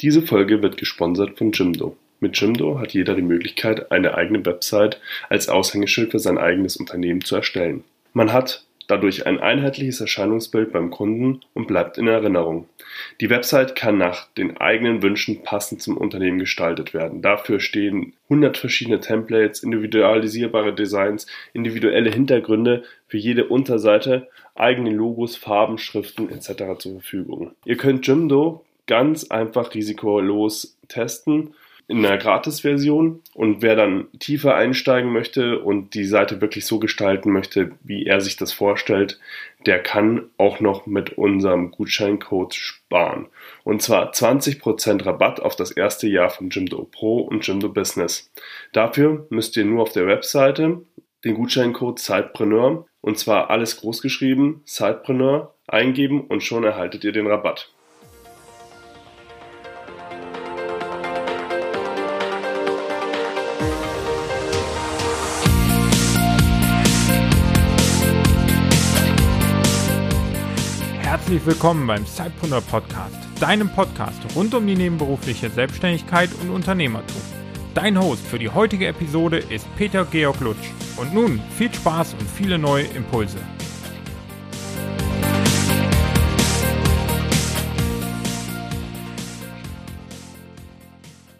Diese Folge wird gesponsert von Jimdo. Mit Jimdo hat jeder die Möglichkeit, eine eigene Website als Aushängeschild für sein eigenes Unternehmen zu erstellen. Man hat dadurch ein einheitliches Erscheinungsbild beim Kunden und bleibt in Erinnerung. Die Website kann nach den eigenen Wünschen passend zum Unternehmen gestaltet werden. Dafür stehen 100 verschiedene Templates, individualisierbare Designs, individuelle Hintergründe für jede Unterseite, eigene Logos, Farben, Schriften etc. zur Verfügung. Ihr könnt Jimdo ganz einfach risikolos testen in einer Gratis-Version und wer dann tiefer einsteigen möchte und die Seite wirklich so gestalten möchte, wie er sich das vorstellt, der kann auch noch mit unserem Gutscheincode sparen. Und zwar 20% Rabatt auf das erste Jahr von Jimdo Pro und Jimdo Business. Dafür müsst ihr nur auf der Webseite den Gutscheincode Sidepreneur und zwar alles großgeschrieben, Sidepreneur eingeben und schon erhaltet ihr den Rabatt. Herzlich willkommen beim Sidepreneur Podcast, deinem Podcast rund um die nebenberufliche Selbstständigkeit und Unternehmertum. Dein Host für die heutige Episode ist Peter Georg Lutsch. Und nun viel Spaß und viele neue Impulse.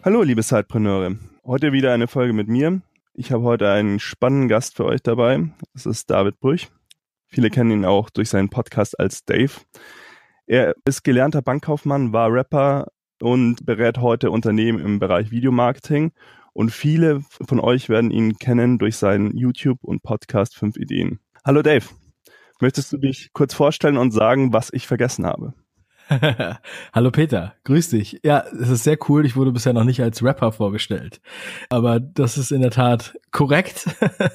Hallo, liebe Sidepreneure. Heute wieder eine Folge mit mir. Ich habe heute einen spannenden Gast für euch dabei. Das ist David Brüch. Viele kennen ihn auch durch seinen Podcast als Dave. Er ist gelernter Bankkaufmann, war Rapper und berät heute Unternehmen im Bereich Videomarketing. Und viele von euch werden ihn kennen durch seinen YouTube und Podcast 5 Ideen. Hallo Dave, möchtest du dich kurz vorstellen und sagen, was ich vergessen habe? Hallo Peter, grüß dich. Ja, es ist sehr cool. Ich wurde bisher noch nicht als Rapper vorgestellt, aber das ist in der Tat korrekt.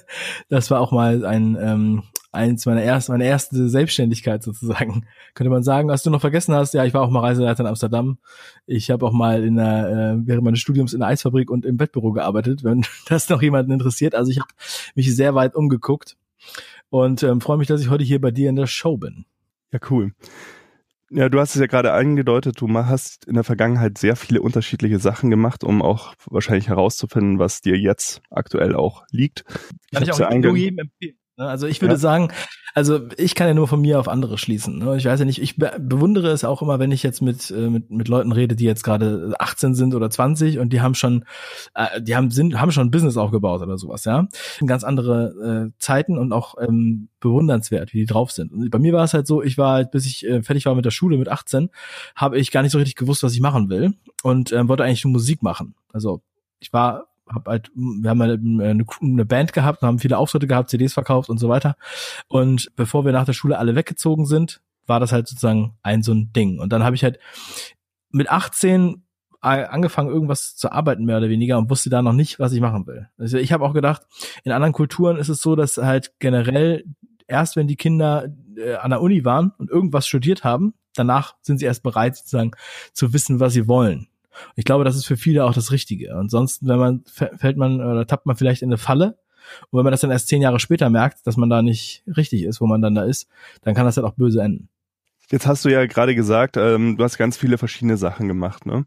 das war auch mal ein ähm, eins meiner ersten, meine erste Selbstständigkeit sozusagen. Könnte man sagen, was du noch vergessen hast, ja, ich war auch mal Reiseleiter in Amsterdam. Ich habe auch mal in der, äh, während meines Studiums in der Eisfabrik und im Wettbüro gearbeitet, wenn das noch jemanden interessiert. Also ich habe mich sehr weit umgeguckt und ähm, freue mich, dass ich heute hier bei dir in der Show bin. Ja, cool. Ja, du hast es ja gerade angedeutet, du hast in der Vergangenheit sehr viele unterschiedliche Sachen gemacht, um auch wahrscheinlich herauszufinden, was dir jetzt aktuell auch liegt. Kann ich, ich auch nur jedem empfehlen. Ne? Also ich würde ja. sagen, also ich kann ja nur von mir auf andere schließen. Ne? Ich weiß ja nicht, ich bewundere es auch immer, wenn ich jetzt mit, äh, mit, mit Leuten rede, die jetzt gerade 18 sind oder 20 und die haben schon, äh, die haben, sind, haben schon ein Business aufgebaut oder sowas, ja. Ganz andere äh, Zeiten und auch ähm, bewundernswert, wie die drauf sind. Und bei mir war es halt so, ich war halt, bis ich äh, fertig war mit der Schule mit 18, habe ich gar nicht so richtig gewusst, was ich machen will und äh, wollte eigentlich nur Musik machen. Also ich war hab halt, wir haben halt eine, eine Band gehabt, haben viele Auftritte gehabt, CDs verkauft und so weiter. Und bevor wir nach der Schule alle weggezogen sind, war das halt sozusagen ein so ein Ding. Und dann habe ich halt mit 18 angefangen, irgendwas zu arbeiten, mehr oder weniger, und wusste da noch nicht, was ich machen will. Also ich habe auch gedacht, in anderen Kulturen ist es so, dass halt generell erst wenn die Kinder äh, an der Uni waren und irgendwas studiert haben, danach sind sie erst bereit, sozusagen zu wissen, was sie wollen. Ich glaube, das ist für viele auch das Richtige. Ansonsten, wenn man fällt man oder tappt man vielleicht in eine Falle. Und wenn man das dann erst zehn Jahre später merkt, dass man da nicht richtig ist, wo man dann da ist, dann kann das halt auch böse enden. Jetzt hast du ja gerade gesagt, ähm, du hast ganz viele verschiedene Sachen gemacht, ne?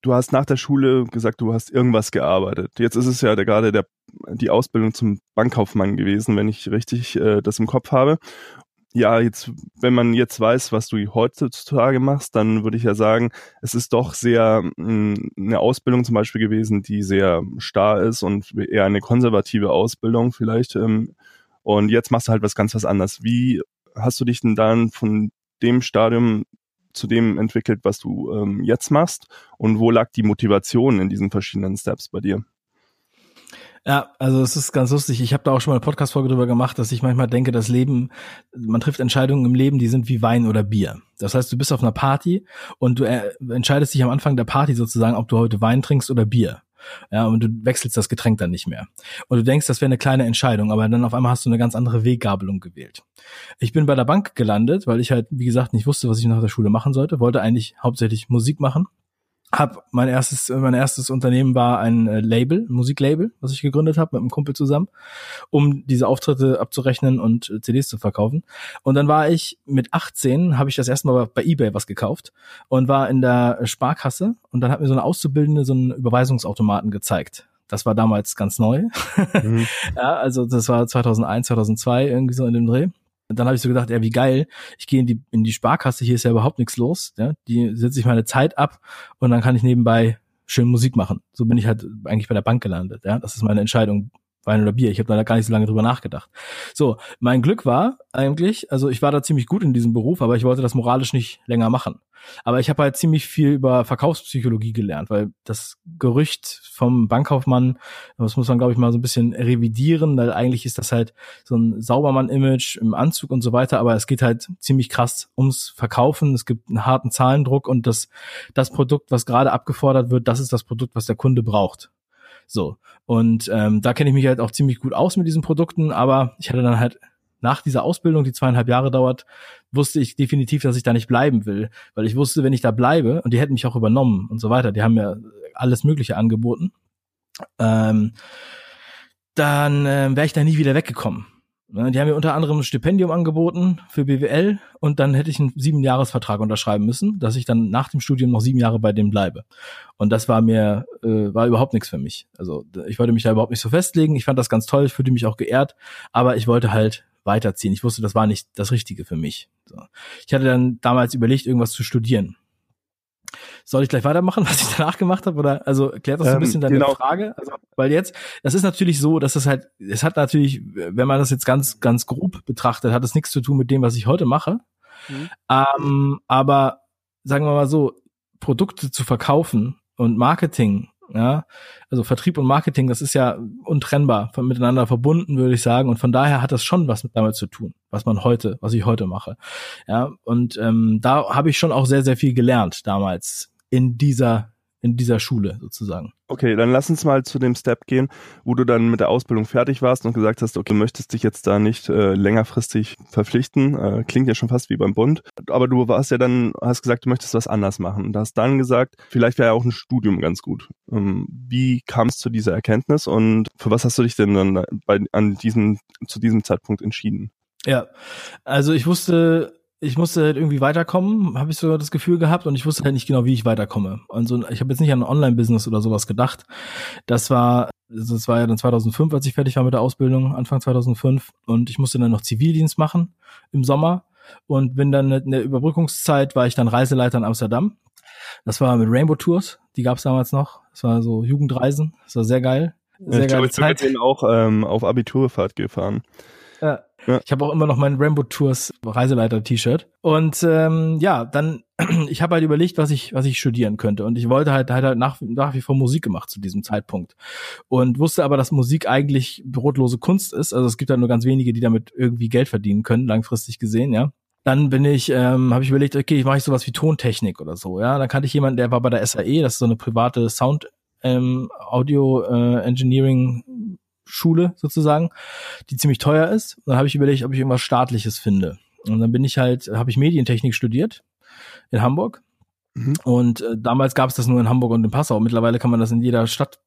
Du hast nach der Schule gesagt, du hast irgendwas gearbeitet. Jetzt ist es ja der, gerade der, die Ausbildung zum Bankkaufmann gewesen, wenn ich richtig äh, das im Kopf habe ja, jetzt, wenn man jetzt weiß, was du heutzutage machst, dann würde ich ja sagen, es ist doch sehr mh, hm, eine Ausbildung zum Beispiel gewesen, die sehr starr ist und eher eine konservative Ausbildung vielleicht. Ähm, und jetzt machst du halt was ganz was anderes. Wie hast du dich denn dann von dem Stadium zu dem entwickelt, was du ähm, jetzt machst? Und wo lag die Motivation in diesen verschiedenen Steps bei dir? Ja, also es ist ganz lustig. Ich habe da auch schon mal eine Podcast-Folge drüber gemacht, dass ich manchmal denke, das Leben, man trifft Entscheidungen im Leben, die sind wie Wein oder Bier. Das heißt, du bist auf einer Party und du äh, entscheidest dich am Anfang der Party sozusagen, ob du heute Wein trinkst oder Bier. Ja, und du wechselst das Getränk dann nicht mehr. Und du denkst, das wäre eine kleine Entscheidung, aber dann auf einmal hast du eine ganz andere Weggabelung gewählt. Ich bin bei der Bank gelandet, weil ich halt, wie gesagt, nicht wusste, was ich nach der Schule machen sollte, wollte eigentlich hauptsächlich Musik machen hab mein erstes mein erstes Unternehmen war ein äh, Label Musiklabel was ich gegründet habe mit einem Kumpel zusammen um diese Auftritte abzurechnen und äh, CDs zu verkaufen. Und dann war ich mit 18 habe ich das erste Mal bei eBay was gekauft und war in der Sparkasse und dann hat mir so eine Auszubildende so einen Überweisungsautomaten gezeigt. Das war damals ganz neu. Mhm. ja also das war 2001 2002 irgendwie so in dem Dreh dann habe ich so gedacht, ja, wie geil, ich gehe in die, in die Sparkasse, hier ist ja überhaupt nichts los. Ja? Die setze ich meine Zeit ab und dann kann ich nebenbei schön Musik machen. So bin ich halt eigentlich bei der Bank gelandet. Ja? Das ist meine Entscheidung, Wein oder Bier. Ich habe da gar nicht so lange drüber nachgedacht. So, mein Glück war eigentlich, also ich war da ziemlich gut in diesem Beruf, aber ich wollte das moralisch nicht länger machen. Aber ich habe halt ziemlich viel über Verkaufspsychologie gelernt, weil das Gerücht vom Bankkaufmann, das muss man, glaube ich, mal so ein bisschen revidieren, weil eigentlich ist das halt so ein Saubermann-Image im Anzug und so weiter, aber es geht halt ziemlich krass ums Verkaufen. Es gibt einen harten Zahlendruck und das, das Produkt, was gerade abgefordert wird, das ist das Produkt, was der Kunde braucht. So. Und ähm, da kenne ich mich halt auch ziemlich gut aus mit diesen Produkten, aber ich hatte dann halt nach dieser Ausbildung, die zweieinhalb Jahre dauert, wusste ich definitiv, dass ich da nicht bleiben will, weil ich wusste, wenn ich da bleibe, und die hätten mich auch übernommen und so weiter, die haben mir alles Mögliche angeboten, ähm, dann äh, wäre ich da nie wieder weggekommen. Ne, die haben mir unter anderem ein Stipendium angeboten für BWL und dann hätte ich einen sieben Jahresvertrag unterschreiben müssen, dass ich dann nach dem Studium noch sieben Jahre bei denen bleibe. Und das war mir äh, war überhaupt nichts für mich. Also ich wollte mich da überhaupt nicht so festlegen. Ich fand das ganz toll, ich fühlte mich auch geehrt, aber ich wollte halt weiterziehen. Ich wusste, das war nicht das Richtige für mich. So. Ich hatte dann damals überlegt, irgendwas zu studieren. Soll ich gleich weitermachen, was ich danach gemacht habe? Oder also klärt das so ein ähm, bisschen deine genau. Frage? Also, weil jetzt, das ist natürlich so, dass es halt, es hat natürlich, wenn man das jetzt ganz, ganz grob betrachtet, hat es nichts zu tun mit dem, was ich heute mache. Mhm. Ähm, aber sagen wir mal so, Produkte zu verkaufen und Marketing ja, also Vertrieb und Marketing, das ist ja untrennbar von, miteinander verbunden, würde ich sagen. Und von daher hat das schon was mit damit zu tun, was man heute, was ich heute mache. Ja, und ähm, da habe ich schon auch sehr, sehr viel gelernt damals in dieser in dieser Schule sozusagen. Okay, dann lass uns mal zu dem Step gehen, wo du dann mit der Ausbildung fertig warst und gesagt hast, okay, du möchtest dich jetzt da nicht äh, längerfristig verpflichten. Äh, klingt ja schon fast wie beim Bund. Aber du warst ja dann, hast gesagt, du möchtest was anders machen und hast dann gesagt, vielleicht wäre ja auch ein Studium ganz gut. Ähm, wie kam es zu dieser Erkenntnis und für was hast du dich denn dann bei, an diesem, zu diesem Zeitpunkt entschieden? Ja, also ich wusste ich musste halt irgendwie weiterkommen, habe ich so das Gefühl gehabt und ich wusste halt nicht genau, wie ich weiterkomme. Also ich habe jetzt nicht an ein Online-Business oder sowas gedacht. Das war, also das war ja dann 2005, als ich fertig war mit der Ausbildung, Anfang 2005 und ich musste dann noch Zivildienst machen im Sommer und bin dann in der Überbrückungszeit war ich dann Reiseleiter in Amsterdam. Das war mit Rainbow Tours, die gab es damals noch. Das war so Jugendreisen, das war sehr geil. Sehr ich geile glaube, Zeit. Ich bin auch ähm, auf Abiturfahrt gefahren. Ja, ja. Ich habe auch immer noch mein Rainbow Tours Reiseleiter-T-Shirt. Und ähm, ja, dann, ich habe halt überlegt, was ich, was ich studieren könnte. Und ich wollte halt, halt nach, nach wie vor Musik gemacht zu diesem Zeitpunkt. Und wusste aber, dass Musik eigentlich brotlose Kunst ist. Also es gibt halt nur ganz wenige, die damit irgendwie Geld verdienen können, langfristig gesehen, ja. Dann bin ich, ähm, habe ich überlegt, okay, ich mache ich sowas wie Tontechnik oder so, ja. Dann kannte ich jemanden, der war bei der SAE, das ist so eine private Sound ähm, Audio äh, Engineering Schule sozusagen, die ziemlich teuer ist. Und dann habe ich überlegt, ob ich irgendwas staatliches finde. Und dann bin ich halt, habe ich Medientechnik studiert in Hamburg. Mhm. Und äh, damals gab es das nur in Hamburg und in Passau. Mittlerweile kann man das in jeder Stadt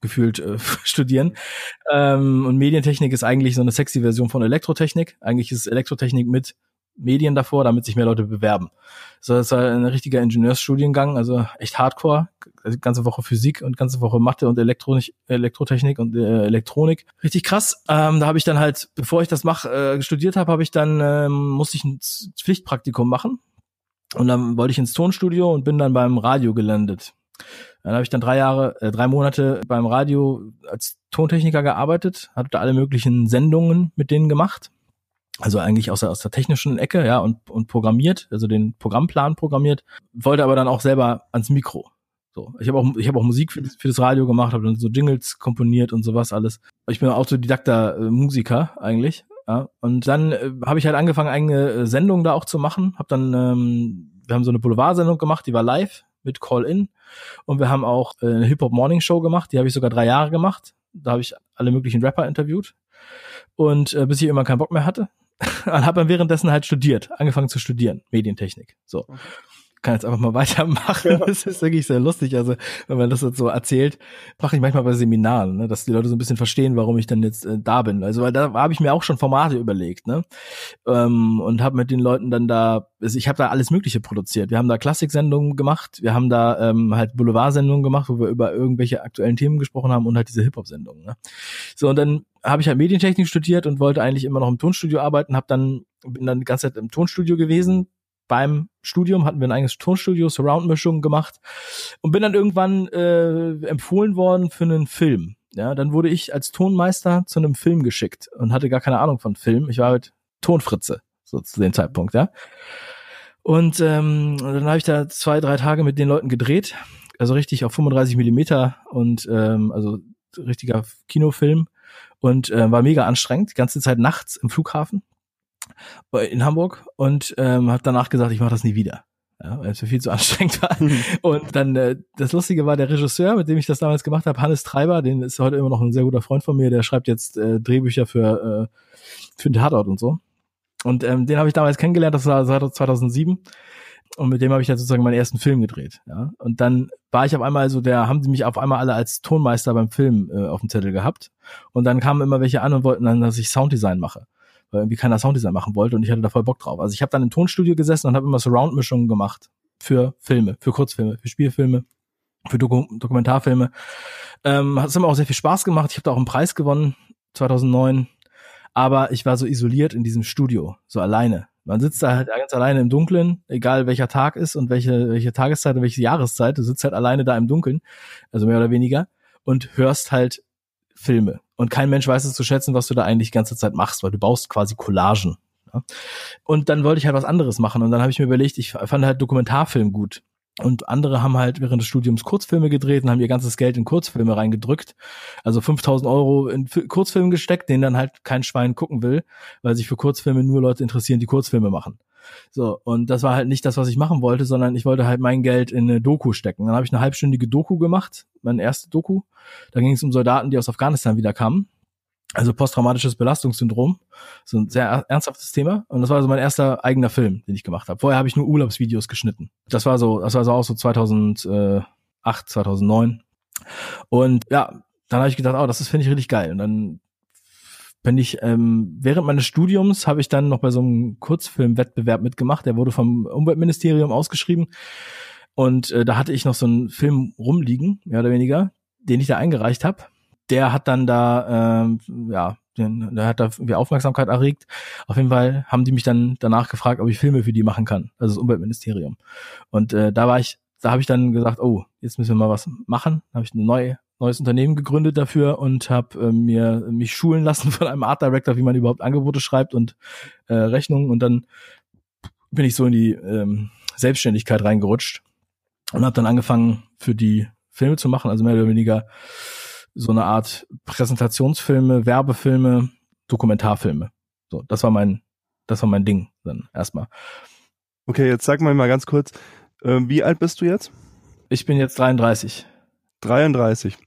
gefühlt äh, studieren. Ähm, und Medientechnik ist eigentlich so eine sexy Version von Elektrotechnik. Eigentlich ist Elektrotechnik mit Medien davor, damit sich mehr Leute bewerben. So, das war ein richtiger Ingenieursstudiengang, also echt Hardcore. Also ganze Woche Physik und ganze Woche Mathe und Elektronik, Elektrotechnik und äh, Elektronik. Richtig krass. Ähm, da habe ich dann halt, bevor ich das mach, äh, studiert habe, habe ich dann ähm, musste ich ein Pflichtpraktikum machen. Und dann wollte ich ins Tonstudio und bin dann beim Radio gelandet. Dann habe ich dann drei Jahre, äh, drei Monate beim Radio als Tontechniker gearbeitet, hatte da alle möglichen Sendungen mit denen gemacht also eigentlich aus der, aus der technischen Ecke, ja, und, und programmiert, also den Programmplan programmiert, wollte aber dann auch selber ans Mikro. So, ich habe auch, ich habe auch Musik für, für das Radio gemacht, habe dann so Jingles komponiert und sowas alles. Ich bin autodidakter äh, Musiker eigentlich, ja. Und dann äh, habe ich halt angefangen, eigene äh, Sendungen da auch zu machen. Habe dann, ähm, wir haben so eine Boulevard-Sendung gemacht, die war live mit Call-in, und wir haben auch äh, eine Hip Hop Morning Show gemacht, die habe ich sogar drei Jahre gemacht. Da habe ich alle möglichen Rapper interviewt und äh, bis ich immer keinen Bock mehr hatte und habe dann währenddessen halt studiert, angefangen zu studieren, Medientechnik. So. Okay. Kann jetzt einfach mal weitermachen. Ja. Das ist wirklich sehr lustig. Also, wenn man das jetzt so erzählt, mache ich manchmal bei Seminaren, ne, dass die Leute so ein bisschen verstehen, warum ich dann jetzt äh, da bin. Also, weil da habe ich mir auch schon Formate überlegt, ne? Ähm, und habe mit den Leuten dann da, also ich habe da alles Mögliche produziert. Wir haben da Klassiksendungen gemacht, wir haben da ähm, halt Boulevard-Sendungen gemacht, wo wir über irgendwelche aktuellen Themen gesprochen haben und halt diese Hip-Hop-Sendungen. Ne? So, und dann habe ich halt Medientechnik studiert und wollte eigentlich immer noch im Tonstudio arbeiten, habe dann bin dann die ganze Zeit im Tonstudio gewesen. Beim Studium hatten wir ein eigenes Tonstudio, Surround-Mischung gemacht und bin dann irgendwann äh, empfohlen worden für einen Film. Ja, dann wurde ich als Tonmeister zu einem Film geschickt und hatte gar keine Ahnung von Film. Ich war halt Tonfritze, so zu dem Zeitpunkt, ja. Und ähm, dann habe ich da zwei, drei Tage mit den Leuten gedreht, also richtig auf 35 Millimeter und ähm, also richtiger Kinofilm und äh, war mega anstrengend, die ganze Zeit nachts im Flughafen in Hamburg und ähm, habe danach gesagt, ich mache das nie wieder. Ja, weil es viel zu anstrengend war. Mhm. Und dann äh, das Lustige war, der Regisseur, mit dem ich das damals gemacht habe, Hannes Treiber, den ist heute immer noch ein sehr guter Freund von mir, der schreibt jetzt äh, Drehbücher für, äh, für den Tatort und so. Und ähm, den habe ich damals kennengelernt, das war seit 2007. Und mit dem habe ich dann sozusagen meinen ersten Film gedreht. Ja? Und dann war ich auf einmal so, der haben sie mich auf einmal alle als Tonmeister beim Film äh, auf dem Zettel gehabt. Und dann kamen immer welche an und wollten dann, dass ich Sounddesign mache. Weil irgendwie keiner Sounddesign machen wollte und ich hatte da voll Bock drauf. Also ich habe dann im Tonstudio gesessen und habe immer Surround-Mischungen gemacht für Filme, für Kurzfilme, für Spielfilme, für Doku Dokumentarfilme. Ähm, hat immer auch sehr viel Spaß gemacht. Ich habe da auch einen Preis gewonnen 2009. Aber ich war so isoliert in diesem Studio, so alleine. Man sitzt da halt ganz alleine im Dunkeln, egal welcher Tag ist und welche, welche Tageszeit und welche Jahreszeit. Du sitzt halt alleine da im Dunkeln, also mehr oder weniger, und hörst halt Filme. Und kein Mensch weiß es zu schätzen, was du da eigentlich die ganze Zeit machst, weil du baust quasi Collagen. Ja? Und dann wollte ich halt was anderes machen. Und dann habe ich mir überlegt, ich fand halt Dokumentarfilm gut. Und andere haben halt während des Studiums Kurzfilme gedreht und haben ihr ganzes Geld in Kurzfilme reingedrückt. Also 5000 Euro in Kurzfilme gesteckt, den dann halt kein Schwein gucken will, weil sich für Kurzfilme nur Leute interessieren, die Kurzfilme machen. So, und das war halt nicht das, was ich machen wollte, sondern ich wollte halt mein Geld in eine Doku stecken. Dann habe ich eine halbstündige Doku gemacht, meine erste Doku. Da ging es um Soldaten, die aus Afghanistan wieder kamen. Also posttraumatisches Belastungssyndrom, so ein sehr ernsthaftes Thema. Und das war so mein erster eigener Film, den ich gemacht habe. Vorher habe ich nur Urlaubsvideos geschnitten. Das war so, das war so auch so 2008, 2009. Und ja, dann habe ich gedacht, oh, das finde ich richtig geil. Und dann bin ich ähm, während meines Studiums habe ich dann noch bei so einem Kurzfilmwettbewerb mitgemacht. Der wurde vom Umweltministerium ausgeschrieben. Und äh, da hatte ich noch so einen Film rumliegen, mehr oder weniger, den ich da eingereicht habe der hat dann da, ähm, ja, den, der hat da irgendwie Aufmerksamkeit erregt. Auf jeden Fall haben die mich dann danach gefragt, ob ich Filme für die machen kann, also das Umweltministerium. Und äh, da war ich, da habe ich dann gesagt, oh, jetzt müssen wir mal was machen. Habe ich ein neu, neues Unternehmen gegründet dafür und habe äh, mir mich schulen lassen von einem Art Director, wie man überhaupt Angebote schreibt und äh, Rechnungen. Und dann bin ich so in die ähm, Selbstständigkeit reingerutscht und habe dann angefangen, für die Filme zu machen, also mehr oder weniger so eine Art Präsentationsfilme, Werbefilme, Dokumentarfilme. So, das war mein, das war mein Ding dann erstmal. Okay, jetzt sag mal mal ganz kurz, äh, wie alt bist du jetzt? Ich bin jetzt 33. 33.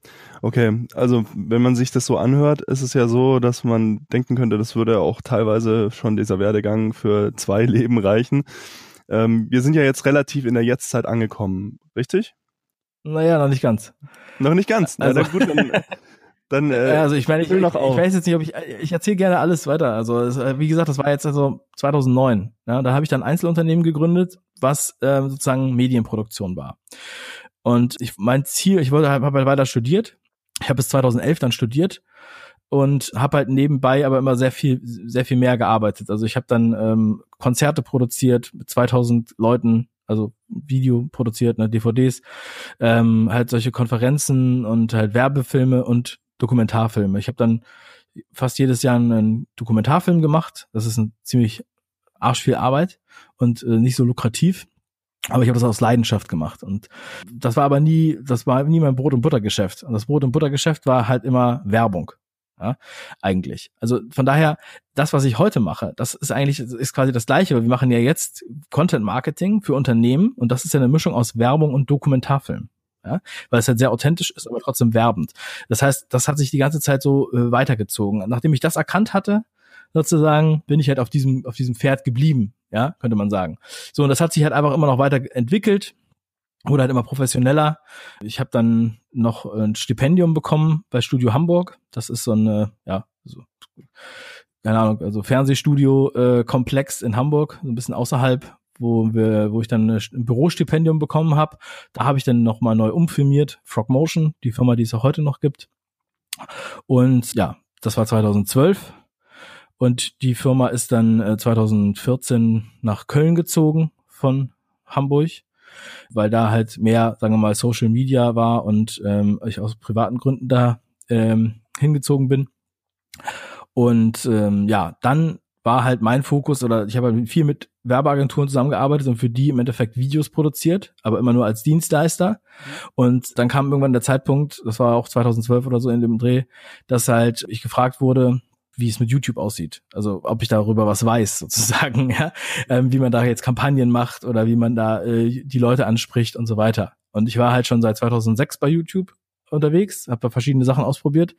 Okay, also wenn man sich das so anhört, ist es ja so, dass man denken könnte, das würde auch teilweise schon dieser Werdegang für zwei Leben reichen. Ähm, wir sind ja jetzt relativ in der Jetztzeit angekommen, richtig? Naja, noch nicht ganz. Noch nicht ganz. Also, Na, gut, dann, dann äh, also ich meine, ich, ich, ich weiß jetzt nicht, ob ich ich erzähle gerne alles weiter. Also es, äh, wie gesagt, das war jetzt also 2009. Ja, da habe ich dann Einzelunternehmen gegründet, was äh, sozusagen Medienproduktion war. Und ich mein Ziel, ich wollte halt, habe halt weiter studiert. Ich habe bis 2011 dann studiert und habe halt nebenbei aber immer sehr viel sehr viel mehr gearbeitet. Also ich habe dann ähm, Konzerte produziert mit 2000 Leuten also Video produziert, ne, DVDs, ähm, halt solche Konferenzen und halt Werbefilme und Dokumentarfilme. Ich habe dann fast jedes Jahr einen Dokumentarfilm gemacht. Das ist ein ziemlich arsch viel Arbeit und äh, nicht so lukrativ. Aber ich habe das aus Leidenschaft gemacht. Und das war aber nie, das war nie mein Brot- und Buttergeschäft. Und das Brot- und Buttergeschäft war halt immer Werbung ja, eigentlich. Also von daher, das, was ich heute mache, das ist eigentlich, ist quasi das Gleiche, weil wir machen ja jetzt Content Marketing für Unternehmen und das ist ja eine Mischung aus Werbung und Dokumentarfilm. Ja, weil es halt sehr authentisch ist, aber trotzdem werbend. Das heißt, das hat sich die ganze Zeit so äh, weitergezogen. Nachdem ich das erkannt hatte, sozusagen, bin ich halt auf diesem, auf diesem Pferd geblieben, ja, könnte man sagen. So, und das hat sich halt einfach immer noch weiter entwickelt wurde halt immer professioneller. Ich habe dann noch ein Stipendium bekommen bei Studio Hamburg. Das ist so eine, ja, so, keine Ahnung, also Fernsehstudio-Komplex äh, in Hamburg, so ein bisschen außerhalb, wo wir, wo ich dann ein Bürostipendium bekommen habe. Da habe ich dann nochmal neu umfirmiert, Frogmotion, die Firma, die es auch heute noch gibt. Und ja, das war 2012. Und die Firma ist dann äh, 2014 nach Köln gezogen von Hamburg weil da halt mehr, sagen wir mal, Social Media war und ähm, ich aus privaten Gründen da ähm, hingezogen bin. Und ähm, ja, dann war halt mein Fokus oder ich habe halt viel mit Werbeagenturen zusammengearbeitet und für die im Endeffekt Videos produziert, aber immer nur als Dienstleister. Und dann kam irgendwann der Zeitpunkt, das war auch 2012 oder so in dem Dreh, dass halt ich gefragt wurde, wie es mit YouTube aussieht. Also ob ich darüber was weiß, sozusagen, ja, ähm, wie man da jetzt Kampagnen macht oder wie man da äh, die Leute anspricht und so weiter. Und ich war halt schon seit 2006 bei YouTube unterwegs, habe da verschiedene Sachen ausprobiert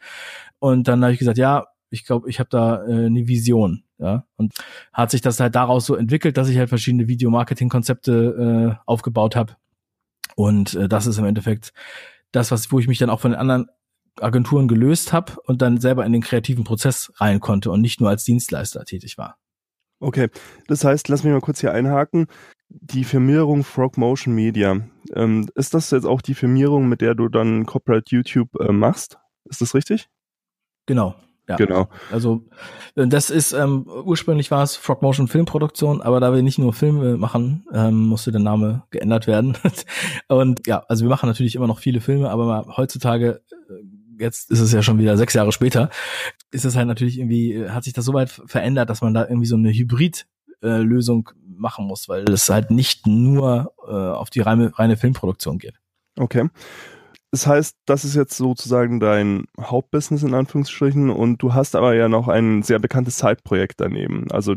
und dann habe ich gesagt, ja, ich glaube, ich habe da äh, eine Vision, ja, und hat sich das halt daraus so entwickelt, dass ich halt verschiedene Videomarketing-Konzepte äh, aufgebaut habe und äh, das ist im Endeffekt das, was wo ich mich dann auch von den anderen Agenturen gelöst habe und dann selber in den kreativen Prozess rein konnte und nicht nur als Dienstleister tätig war. Okay, das heißt, lass mich mal kurz hier einhaken. Die Firmierung Frog Motion Media, ähm, ist das jetzt auch die Firmierung, mit der du dann Corporate YouTube äh, machst? Ist das richtig? Genau. Ja. Genau. Also äh, das ist ähm, ursprünglich war es Frog Motion Filmproduktion, aber da wir nicht nur Filme machen, ähm, musste der Name geändert werden. und ja, also wir machen natürlich immer noch viele Filme, aber heutzutage äh, jetzt ist es ja schon wieder sechs Jahre später, ist es halt natürlich irgendwie, hat sich das so weit verändert, dass man da irgendwie so eine Hybrid-Lösung äh, machen muss, weil es halt nicht nur äh, auf die reine, reine Filmproduktion geht. Okay. Das heißt, das ist jetzt sozusagen dein Hauptbusiness in Anführungsstrichen und du hast aber ja noch ein sehr bekanntes Zeitprojekt daneben. Also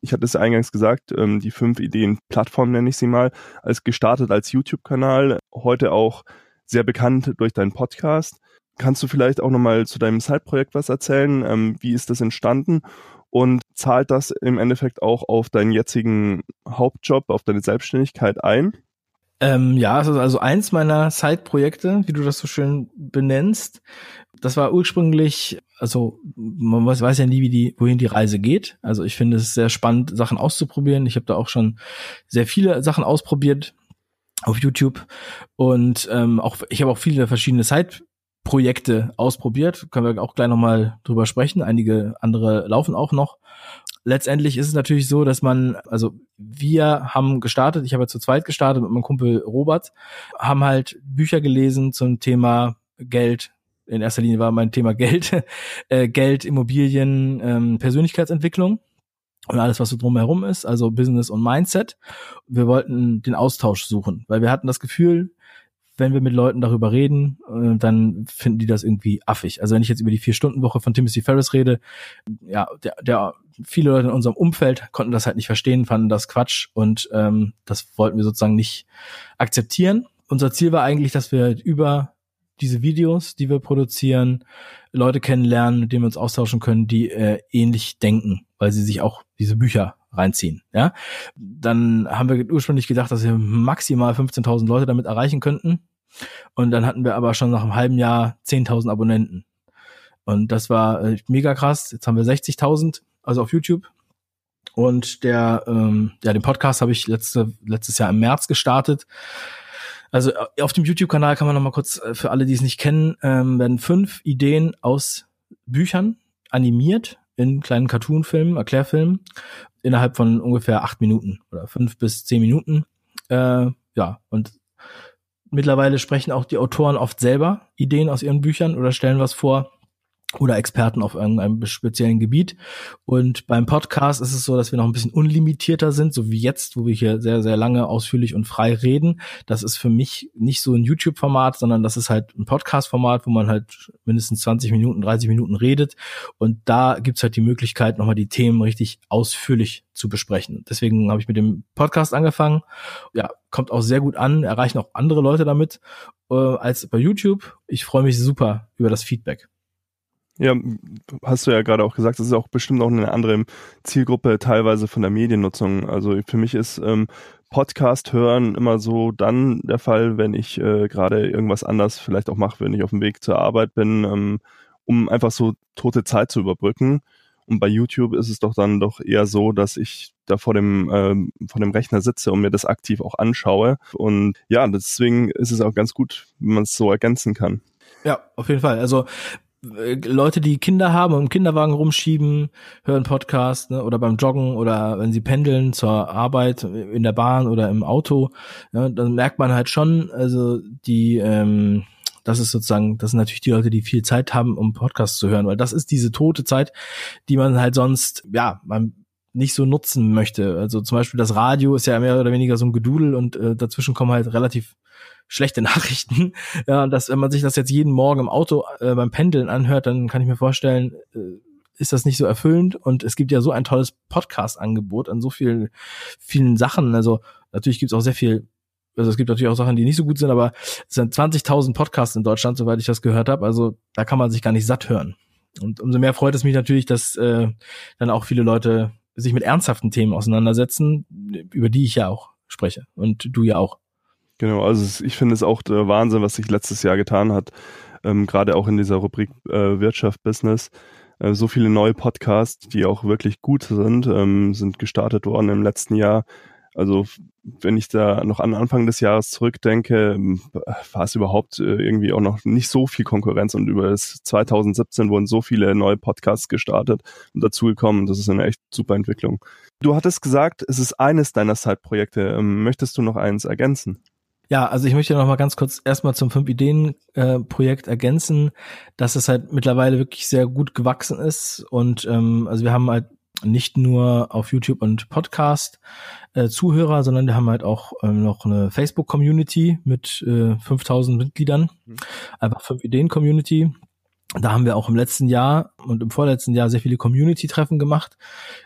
ich hatte es eingangs gesagt, ähm, die fünf Ideen Plattform nenne ich sie mal, als gestartet als YouTube-Kanal, heute auch sehr bekannt durch deinen Podcast. Kannst du vielleicht auch nochmal zu deinem Side-Projekt was erzählen? Ähm, wie ist das entstanden? Und zahlt das im Endeffekt auch auf deinen jetzigen Hauptjob, auf deine Selbstständigkeit ein? Ähm, ja, also, also eins meiner Side-Projekte, wie du das so schön benennst, das war ursprünglich, also man weiß, weiß ja nie, wie die, wohin die Reise geht. Also ich finde es sehr spannend, Sachen auszuprobieren. Ich habe da auch schon sehr viele Sachen ausprobiert auf YouTube und ähm, auch ich habe auch viele verschiedene Side Projekte ausprobiert. Können wir auch gleich nochmal drüber sprechen. Einige andere laufen auch noch. Letztendlich ist es natürlich so, dass man, also wir haben gestartet, ich habe ja zu zweit gestartet mit meinem Kumpel Robert, haben halt Bücher gelesen zum Thema Geld. In erster Linie war mein Thema Geld, äh, Geld, Immobilien, ähm, Persönlichkeitsentwicklung und alles, was so drumherum ist, also Business und Mindset. Wir wollten den Austausch suchen, weil wir hatten das Gefühl, wenn wir mit Leuten darüber reden, äh, dann finden die das irgendwie affig. Also wenn ich jetzt über die Vier-Stunden-Woche von Timothy Ferris rede, ja, der, der viele Leute in unserem Umfeld konnten das halt nicht verstehen, fanden das Quatsch und ähm, das wollten wir sozusagen nicht akzeptieren. Unser Ziel war eigentlich, dass wir über diese Videos, die wir produzieren, Leute kennenlernen, mit denen wir uns austauschen können, die äh, ähnlich denken, weil sie sich auch diese Bücher reinziehen. Ja, dann haben wir ursprünglich gedacht, dass wir maximal 15.000 Leute damit erreichen könnten. Und dann hatten wir aber schon nach einem halben Jahr 10.000 Abonnenten. Und das war äh, mega krass. Jetzt haben wir 60.000, also auf YouTube. Und der, ähm, ja, den Podcast habe ich letzte, letztes Jahr im März gestartet. Also äh, auf dem YouTube-Kanal kann man noch mal kurz äh, für alle, die es nicht kennen, ähm, werden fünf Ideen aus Büchern animiert in kleinen Cartoon-Filmen, Erklärfilmen innerhalb von ungefähr acht Minuten oder fünf bis zehn Minuten. Äh, ja, und mittlerweile sprechen auch die Autoren oft selber Ideen aus ihren Büchern oder stellen was vor oder Experten auf irgendeinem speziellen Gebiet. Und beim Podcast ist es so, dass wir noch ein bisschen unlimitierter sind, so wie jetzt, wo wir hier sehr, sehr lange ausführlich und frei reden. Das ist für mich nicht so ein YouTube-Format, sondern das ist halt ein Podcast-Format, wo man halt mindestens 20 Minuten, 30 Minuten redet. Und da gibt's halt die Möglichkeit, nochmal die Themen richtig ausführlich zu besprechen. Deswegen habe ich mit dem Podcast angefangen. Ja, kommt auch sehr gut an, erreichen auch andere Leute damit äh, als bei YouTube. Ich freue mich super über das Feedback. Ja, hast du ja gerade auch gesagt, das ist auch bestimmt auch eine andere Zielgruppe teilweise von der Mediennutzung. Also für mich ist ähm, Podcast hören immer so dann der Fall, wenn ich äh, gerade irgendwas anders vielleicht auch mache, wenn ich auf dem Weg zur Arbeit bin, ähm, um einfach so tote Zeit zu überbrücken. Und bei YouTube ist es doch dann doch eher so, dass ich da vor dem, ähm, vor dem Rechner sitze und mir das aktiv auch anschaue. Und ja, deswegen ist es auch ganz gut, wenn man es so ergänzen kann. Ja, auf jeden Fall. Also Leute, die Kinder haben und im Kinderwagen rumschieben, hören Podcast ne, oder beim Joggen oder wenn sie pendeln zur Arbeit in der Bahn oder im Auto, ja, dann merkt man halt schon, also die, ähm, das ist sozusagen, das sind natürlich die Leute, die viel Zeit haben, um Podcast zu hören, weil das ist diese tote Zeit, die man halt sonst, ja, man nicht so nutzen möchte. Also zum Beispiel das Radio ist ja mehr oder weniger so ein Gedudel und äh, dazwischen kommen halt relativ schlechte Nachrichten. Ja, dass wenn man sich das jetzt jeden Morgen im Auto äh, beim Pendeln anhört, dann kann ich mir vorstellen, äh, ist das nicht so erfüllend. Und es gibt ja so ein tolles Podcast-Angebot an so vielen, vielen Sachen. Also natürlich gibt es auch sehr viel, also es gibt natürlich auch Sachen, die nicht so gut sind, aber es sind 20.000 Podcasts in Deutschland, soweit ich das gehört habe. Also da kann man sich gar nicht satt hören. Und umso mehr freut es mich natürlich, dass äh, dann auch viele Leute sich mit ernsthaften Themen auseinandersetzen, über die ich ja auch spreche und du ja auch. Genau, also ich finde es auch der Wahnsinn, was sich letztes Jahr getan hat, ähm, gerade auch in dieser Rubrik äh, Wirtschaft, Business. Äh, so viele neue Podcasts, die auch wirklich gut sind, ähm, sind gestartet worden im letzten Jahr. Also wenn ich da noch an Anfang des Jahres zurückdenke, war es überhaupt äh, irgendwie auch noch nicht so viel Konkurrenz und über das 2017 wurden so viele neue Podcasts gestartet und dazugekommen. Das ist eine echt super Entwicklung. Du hattest gesagt, es ist eines deiner Side-Projekte. Ähm, möchtest du noch eins ergänzen? Ja, also ich möchte noch mal ganz kurz erstmal zum fünf Ideen Projekt ergänzen, dass es halt mittlerweile wirklich sehr gut gewachsen ist und ähm, also wir haben halt nicht nur auf YouTube und Podcast äh, Zuhörer, sondern wir haben halt auch ähm, noch eine Facebook Community mit äh, 5000 Mitgliedern, mhm. einfach fünf Ideen Community. Da haben wir auch im letzten Jahr und im vorletzten Jahr sehr viele Community-Treffen gemacht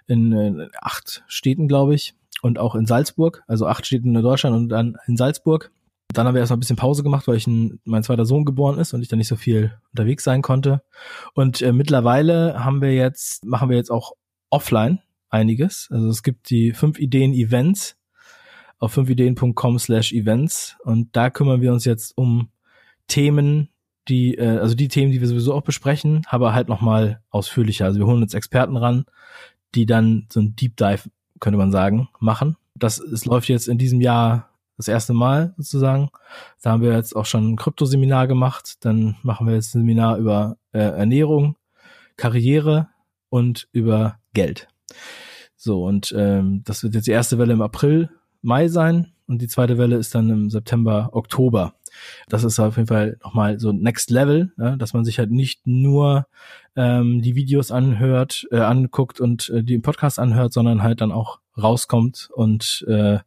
in, in acht Städten, glaube ich, und auch in Salzburg, also acht Städte in Deutschland und dann in Salzburg. Dann haben wir erstmal ein bisschen Pause gemacht, weil ich ein, mein zweiter Sohn geboren ist und ich dann nicht so viel unterwegs sein konnte. Und äh, mittlerweile haben wir jetzt, machen wir jetzt auch offline einiges. Also es gibt die fünf Ideen Events auf fünfideen.com slash events und da kümmern wir uns jetzt um Themen, die, äh, also die Themen, die wir sowieso auch besprechen, aber halt nochmal ausführlicher. Also wir holen uns Experten ran, die dann so ein Deep Dive, könnte man sagen, machen. Das es läuft jetzt in diesem Jahr das erste Mal sozusagen. Da haben wir jetzt auch schon ein Kryptoseminar gemacht. Dann machen wir jetzt ein Seminar über äh, Ernährung, Karriere und über Geld. So, und ähm, das wird jetzt die erste Welle im April, Mai sein und die zweite Welle ist dann im September, Oktober. Das ist auf jeden Fall nochmal so Next Level, ja, dass man sich halt nicht nur ähm, die Videos anhört, äh, anguckt und äh, die im Podcast anhört, sondern halt dann auch rauskommt und äh,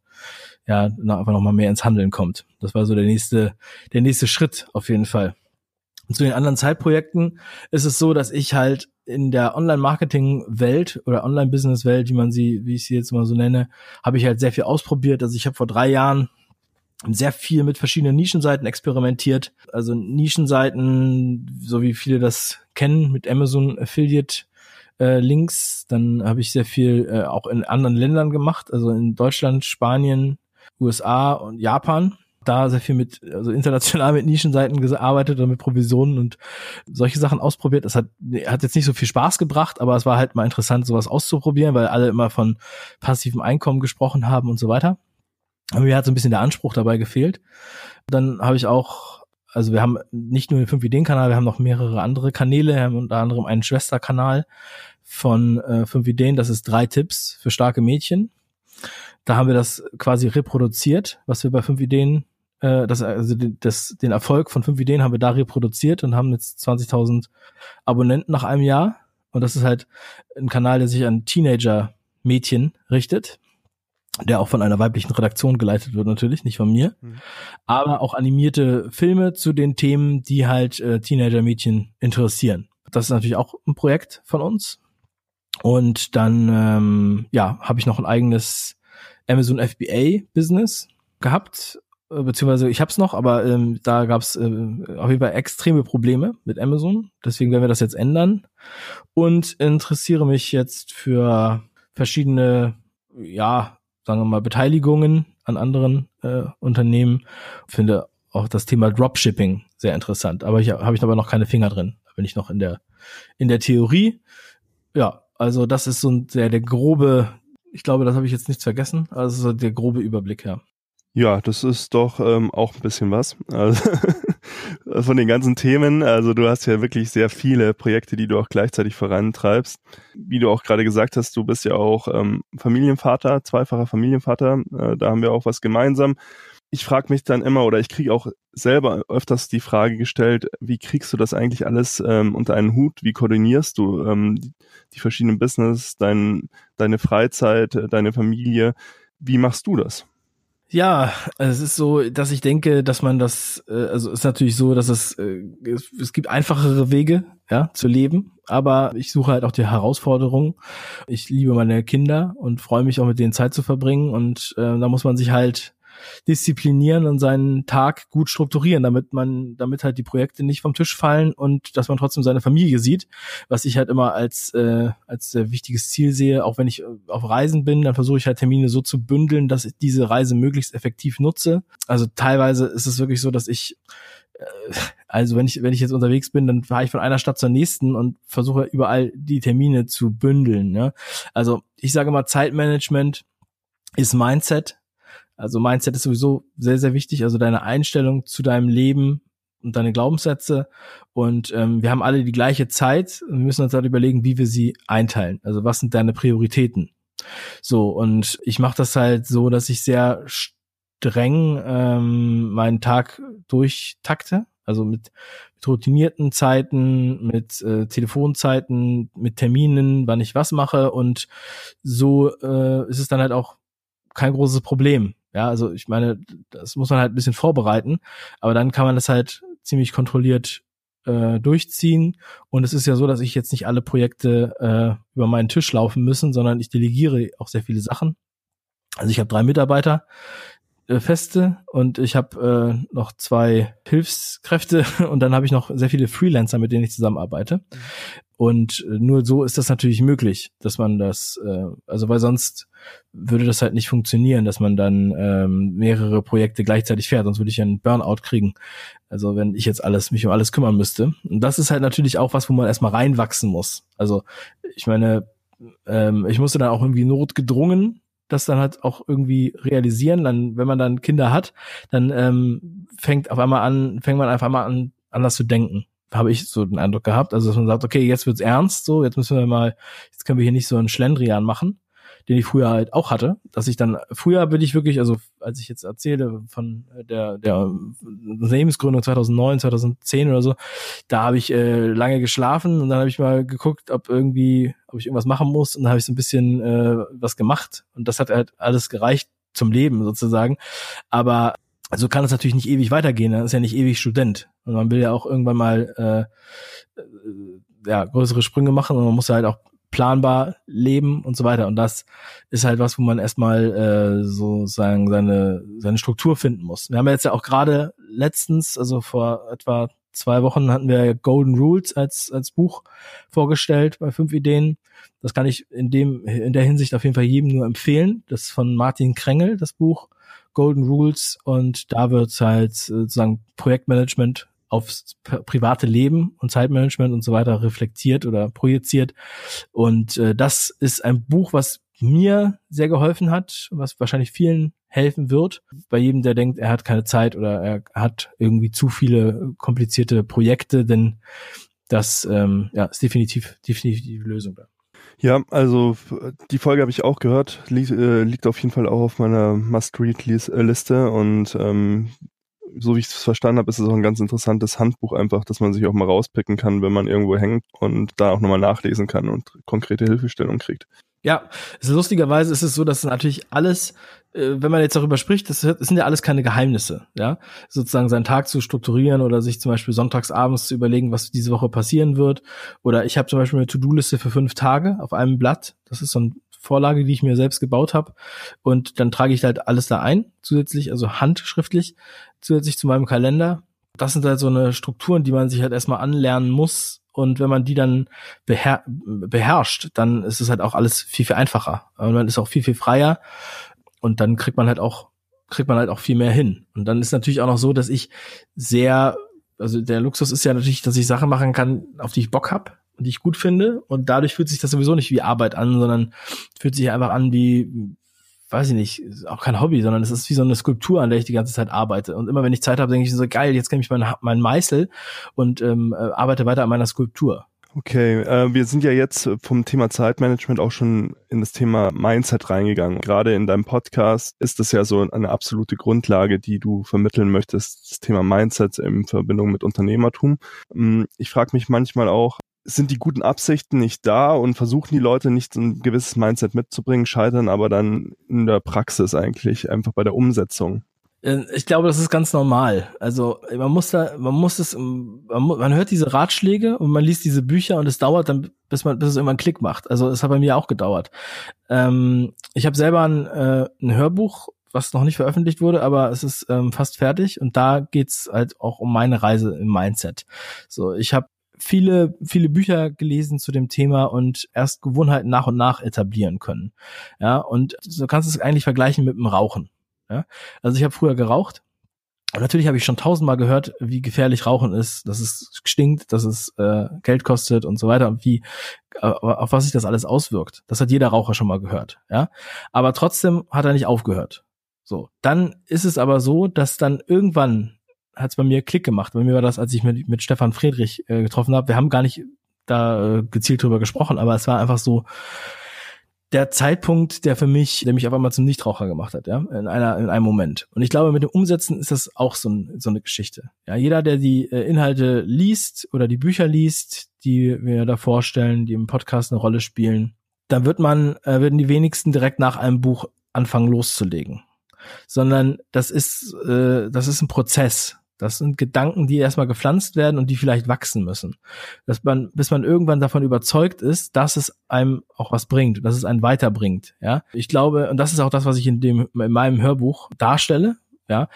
ja, einfach nochmal mehr ins Handeln kommt. Das war so der nächste, der nächste Schritt auf jeden Fall. Und zu den anderen Zeitprojekten ist es so, dass ich halt in der Online-Marketing-Welt oder Online-Business-Welt, wie man sie, wie ich sie jetzt mal so nenne, habe ich halt sehr viel ausprobiert. Also ich habe vor drei Jahren sehr viel mit verschiedenen Nischenseiten experimentiert. Also Nischenseiten, so wie viele das kennen, mit Amazon Affiliate äh, Links. Dann habe ich sehr viel äh, auch in anderen Ländern gemacht, also in Deutschland, Spanien, USA und Japan. Da sehr viel mit, also international mit Nischenseiten gearbeitet oder mit Provisionen und solche Sachen ausprobiert. Das hat, hat jetzt nicht so viel Spaß gebracht, aber es war halt mal interessant, sowas auszuprobieren, weil alle immer von passivem Einkommen gesprochen haben und so weiter. Aber mir hat so ein bisschen der Anspruch dabei gefehlt. Dann habe ich auch, also wir haben nicht nur den 5-Ideen-Kanal, wir haben noch mehrere andere Kanäle, wir haben unter anderem einen Schwesterkanal von äh, 5 Ideen, das ist drei Tipps für starke Mädchen. Da haben wir das quasi reproduziert, was wir bei fünf Ideen, äh, das, also das, den Erfolg von fünf Ideen haben wir da reproduziert und haben jetzt 20.000 Abonnenten nach einem Jahr. Und das ist halt ein Kanal, der sich an Teenager-Mädchen richtet, der auch von einer weiblichen Redaktion geleitet wird natürlich, nicht von mir, mhm. aber auch animierte Filme zu den Themen, die halt äh, Teenager-Mädchen interessieren. Das ist natürlich auch ein Projekt von uns. Und dann, ähm, ja, habe ich noch ein eigenes Amazon FBA Business gehabt äh, beziehungsweise ich habe es noch, aber ähm, da gab es äh, auf jeden Fall extreme Probleme mit Amazon. Deswegen werden wir das jetzt ändern und interessiere mich jetzt für verschiedene, ja, sagen wir mal, Beteiligungen an anderen äh, Unternehmen. Finde auch das Thema Dropshipping sehr interessant. Aber ich habe ich aber noch keine Finger drin. Da bin ich noch in der in der Theorie. Ja, also das ist so der, der grobe, ich glaube, das habe ich jetzt nichts vergessen. Also der grobe Überblick, ja. Ja, das ist doch ähm, auch ein bisschen was. Also von den ganzen Themen. Also du hast ja wirklich sehr viele Projekte, die du auch gleichzeitig vorantreibst. Wie du auch gerade gesagt hast, du bist ja auch ähm, Familienvater, zweifacher Familienvater. Äh, da haben wir auch was gemeinsam. Ich frage mich dann immer oder ich kriege auch selber öfters die Frage gestellt, wie kriegst du das eigentlich alles ähm, unter einen Hut? Wie koordinierst du ähm, die, die verschiedenen Business, dein, deine Freizeit, deine Familie? Wie machst du das? Ja, es ist so, dass ich denke, dass man das, äh, also ist natürlich so, dass es, äh, es, es gibt einfachere Wege, ja, zu leben, aber ich suche halt auch die Herausforderungen. Ich liebe meine Kinder und freue mich auch mit denen Zeit zu verbringen und äh, da muss man sich halt disziplinieren und seinen Tag gut strukturieren, damit man, damit halt die Projekte nicht vom Tisch fallen und dass man trotzdem seine Familie sieht, was ich halt immer als äh, als sehr wichtiges Ziel sehe. Auch wenn ich äh, auf Reisen bin, dann versuche ich halt Termine so zu bündeln, dass ich diese Reise möglichst effektiv nutze. Also teilweise ist es wirklich so, dass ich äh, also wenn ich wenn ich jetzt unterwegs bin, dann fahre ich von einer Stadt zur nächsten und versuche überall die Termine zu bündeln. Ne? Also ich sage mal Zeitmanagement ist Mindset also Mindset ist sowieso sehr, sehr wichtig. Also deine Einstellung zu deinem Leben und deine Glaubenssätze. Und ähm, wir haben alle die gleiche Zeit. Wir müssen uns halt überlegen, wie wir sie einteilen. Also was sind deine Prioritäten? So, und ich mache das halt so, dass ich sehr streng ähm, meinen Tag durchtakte. Also mit, mit routinierten Zeiten, mit äh, Telefonzeiten, mit Terminen, wann ich was mache. Und so äh, ist es dann halt auch kein großes Problem. Ja, also ich meine, das muss man halt ein bisschen vorbereiten, aber dann kann man das halt ziemlich kontrolliert äh, durchziehen. Und es ist ja so, dass ich jetzt nicht alle Projekte äh, über meinen Tisch laufen müssen, sondern ich delegiere auch sehr viele Sachen. Also ich habe drei Mitarbeiter, äh, Feste und ich habe äh, noch zwei Hilfskräfte und dann habe ich noch sehr viele Freelancer, mit denen ich zusammenarbeite. Und äh, nur so ist das natürlich möglich, dass man das, äh, also weil sonst würde das halt nicht funktionieren, dass man dann ähm, mehrere Projekte gleichzeitig fährt, sonst würde ich einen Burnout kriegen. Also wenn ich jetzt alles mich um alles kümmern müsste. Und das ist halt natürlich auch was, wo man erstmal reinwachsen muss. Also ich meine, ähm, ich musste dann auch irgendwie notgedrungen das dann halt auch irgendwie realisieren. Dann, wenn man dann Kinder hat, dann ähm, fängt auf einmal an, fängt man einfach mal an, anders zu denken habe ich so den Eindruck gehabt. Also dass man sagt, okay, jetzt wird's ernst, so jetzt müssen wir mal, jetzt können wir hier nicht so einen Schlendrian machen, den ich früher halt auch hatte, dass ich dann früher bin ich wirklich, also als ich jetzt erzähle von der der Unternehmensgründung 2009, 2010 oder so, da habe ich äh, lange geschlafen und dann habe ich mal geguckt, ob irgendwie, ob ich irgendwas machen muss und dann habe ich so ein bisschen äh, was gemacht und das hat halt alles gereicht zum Leben sozusagen, aber also kann es natürlich nicht ewig weitergehen, er ist ja nicht ewig Student. Und man will ja auch irgendwann mal äh, äh, ja, größere Sprünge machen und man muss ja halt auch planbar leben und so weiter. Und das ist halt was, wo man erstmal äh, sozusagen seine, seine Struktur finden muss. Wir haben jetzt ja auch gerade letztens, also vor etwa zwei Wochen hatten wir Golden Rules als, als Buch vorgestellt bei fünf Ideen. Das kann ich in dem, in der Hinsicht auf jeden Fall jedem nur empfehlen. Das ist von Martin Krengel, das Buch Golden Rules und da wird halt sozusagen Projektmanagement aufs private Leben und Zeitmanagement und so weiter reflektiert oder projiziert. Und äh, das ist ein Buch, was mir sehr geholfen hat, was wahrscheinlich vielen helfen wird. Bei jedem, der denkt, er hat keine Zeit oder er hat irgendwie zu viele komplizierte Projekte, denn das ähm, ja, ist definitiv, definitiv die Lösung da. Ja, also die Folge habe ich auch gehört, liegt, äh, liegt auf jeden Fall auch auf meiner Must-Read-Liste und ähm, so wie ich es verstanden habe, ist es auch ein ganz interessantes Handbuch einfach, dass man sich auch mal rauspicken kann, wenn man irgendwo hängt und da auch nochmal nachlesen kann und konkrete Hilfestellung kriegt. Ja, ist lustigerweise ist es so, dass natürlich alles, äh, wenn man jetzt darüber spricht, das, das sind ja alles keine Geheimnisse, ja. Sozusagen seinen Tag zu strukturieren oder sich zum Beispiel sonntags abends zu überlegen, was diese Woche passieren wird. Oder ich habe zum Beispiel eine To-Do-Liste für fünf Tage auf einem Blatt. Das ist so ein Vorlage, die ich mir selbst gebaut habe. Und dann trage ich halt alles da ein, zusätzlich, also handschriftlich, zusätzlich zu meinem Kalender. Das sind halt so eine Strukturen, die man sich halt erstmal anlernen muss. Und wenn man die dann beher beherrscht, dann ist es halt auch alles viel, viel einfacher. Und man ist auch viel, viel freier. Und dann kriegt man halt auch, kriegt man halt auch viel mehr hin. Und dann ist natürlich auch noch so, dass ich sehr, also der Luxus ist ja natürlich, dass ich Sachen machen kann, auf die ich Bock hab und die ich gut finde. Und dadurch fühlt sich das sowieso nicht wie Arbeit an, sondern fühlt sich einfach an wie, weiß ich nicht, auch kein Hobby, sondern es ist wie so eine Skulptur, an der ich die ganze Zeit arbeite. Und immer wenn ich Zeit habe, denke ich so, geil, jetzt nehme ich meinen mein Meißel und ähm, äh, arbeite weiter an meiner Skulptur. Okay, äh, wir sind ja jetzt vom Thema Zeitmanagement auch schon in das Thema Mindset reingegangen. Gerade in deinem Podcast ist das ja so eine absolute Grundlage, die du vermitteln möchtest, das Thema Mindset in Verbindung mit Unternehmertum. Hm, ich frage mich manchmal auch, sind die guten Absichten nicht da und versuchen die Leute nicht ein gewisses Mindset mitzubringen, scheitern aber dann in der Praxis eigentlich, einfach bei der Umsetzung. Äh, ich glaube, das ist ganz normal. Also man muss da, man muss es, man, man hört diese Ratschläge und man liest diese Bücher und es dauert dann, bis man, bis es irgendwann einen Klick macht. Also es hat bei mir auch gedauert. Ähm, ich habe selber ein, äh, ein Hörbuch was noch nicht veröffentlicht wurde, aber es ist ähm, fast fertig und da geht's halt auch um meine Reise im Mindset. So, ich habe viele, viele Bücher gelesen zu dem Thema und erst Gewohnheiten nach und nach etablieren können. Ja, und so kannst du es eigentlich vergleichen mit dem Rauchen. Ja, also ich habe früher geraucht. Natürlich habe ich schon tausendmal gehört, wie gefährlich Rauchen ist, dass es stinkt, dass es äh, Geld kostet und so weiter und wie äh, auf was sich das alles auswirkt. Das hat jeder Raucher schon mal gehört, ja. Aber trotzdem hat er nicht aufgehört. So, dann ist es aber so, dass dann irgendwann hat es bei mir Klick gemacht. Bei mir war das, als ich mit, mit Stefan Friedrich äh, getroffen habe. Wir haben gar nicht da äh, gezielt drüber gesprochen, aber es war einfach so der Zeitpunkt, der für mich, der mich auf einmal zum Nichtraucher gemacht hat, ja, in einer, in einem Moment. Und ich glaube, mit dem Umsetzen ist das auch so, ein, so eine Geschichte. Ja, jeder, der die äh, Inhalte liest oder die Bücher liest, die wir da vorstellen, die im Podcast eine Rolle spielen, da wird man, äh, werden die wenigsten direkt nach einem Buch anfangen loszulegen. Sondern das ist, äh, das ist ein Prozess. Das sind Gedanken, die erstmal gepflanzt werden und die vielleicht wachsen müssen. Dass man, bis man irgendwann davon überzeugt ist, dass es einem auch was bringt, dass es einen weiterbringt. Ja, ich glaube, und das ist auch das, was ich in dem, in meinem Hörbuch darstelle. Ja,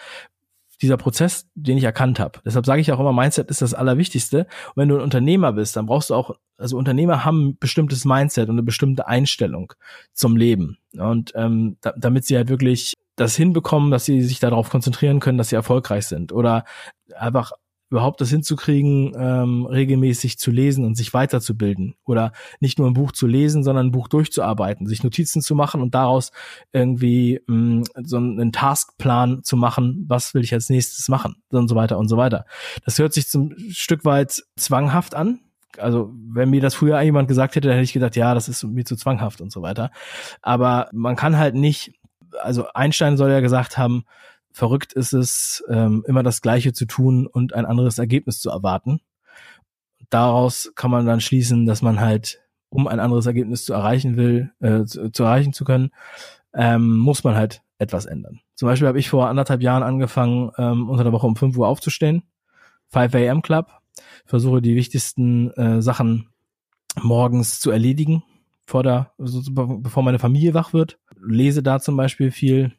dieser Prozess, den ich erkannt habe. Deshalb sage ich auch immer, Mindset ist das Allerwichtigste. Und wenn du ein Unternehmer bist, dann brauchst du auch, also Unternehmer haben ein bestimmtes Mindset und eine bestimmte Einstellung zum Leben. Und ähm, da, damit sie halt wirklich das hinbekommen, dass sie sich darauf konzentrieren können, dass sie erfolgreich sind. Oder einfach überhaupt das hinzukriegen, ähm, regelmäßig zu lesen und sich weiterzubilden. Oder nicht nur ein Buch zu lesen, sondern ein Buch durchzuarbeiten, sich Notizen zu machen und daraus irgendwie mh, mm, so einen Taskplan zu machen, was will ich als nächstes machen? Und so weiter und so weiter. Das hört sich zum Stück weit zwanghaft an, also wenn mir das früher jemand gesagt hätte, dann hätte ich gedacht, ja, das ist mir zu zwanghaft und so weiter. Aber man kann halt nicht also Einstein soll ja gesagt haben, verrückt ist es, ähm, immer das Gleiche zu tun und ein anderes Ergebnis zu erwarten. Daraus kann man dann schließen, dass man halt, um ein anderes Ergebnis zu erreichen will, äh, zu, zu erreichen zu können, ähm, muss man halt etwas ändern. Zum Beispiel habe ich vor anderthalb Jahren angefangen, ähm, unter der Woche um 5 Uhr aufzustehen. 5 a.m. Club. Versuche die wichtigsten äh, Sachen morgens zu erledigen, vor der, also bevor meine Familie wach wird. Lese da zum Beispiel viel.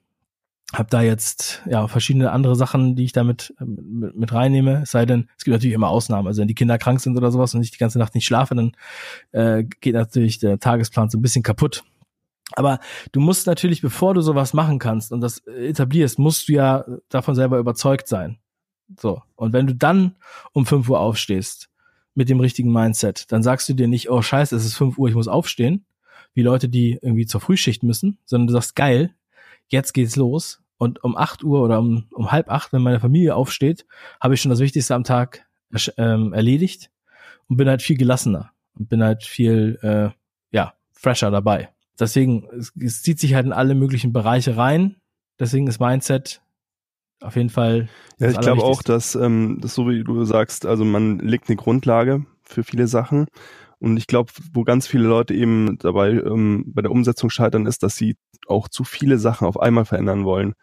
Hab da jetzt ja verschiedene andere Sachen, die ich damit mit, mit reinnehme. Es sei denn, es gibt natürlich immer Ausnahmen. Also wenn die Kinder krank sind oder sowas und ich die ganze Nacht nicht schlafe, dann äh, geht natürlich der Tagesplan so ein bisschen kaputt. Aber du musst natürlich, bevor du sowas machen kannst und das etablierst, musst du ja davon selber überzeugt sein. So. Und wenn du dann um 5 Uhr aufstehst, mit dem richtigen Mindset. Dann sagst du dir nicht, oh scheiße, es ist 5 Uhr, ich muss aufstehen, wie Leute, die irgendwie zur Frühschicht müssen, sondern du sagst, geil, jetzt geht's los. Und um 8 Uhr oder um, um halb acht, wenn meine Familie aufsteht, habe ich schon das Wichtigste am Tag ähm, erledigt und bin halt viel gelassener und bin halt viel, äh, ja, fresher dabei. Deswegen, es, es zieht sich halt in alle möglichen Bereiche rein. Deswegen ist Mindset auf jeden Fall. Ja, ich glaube auch, dass ähm, das so wie du sagst, also man legt eine Grundlage für viele Sachen. Und ich glaube, wo ganz viele Leute eben dabei ähm, bei der Umsetzung scheitern, ist, dass sie auch zu viele Sachen auf einmal verändern wollen.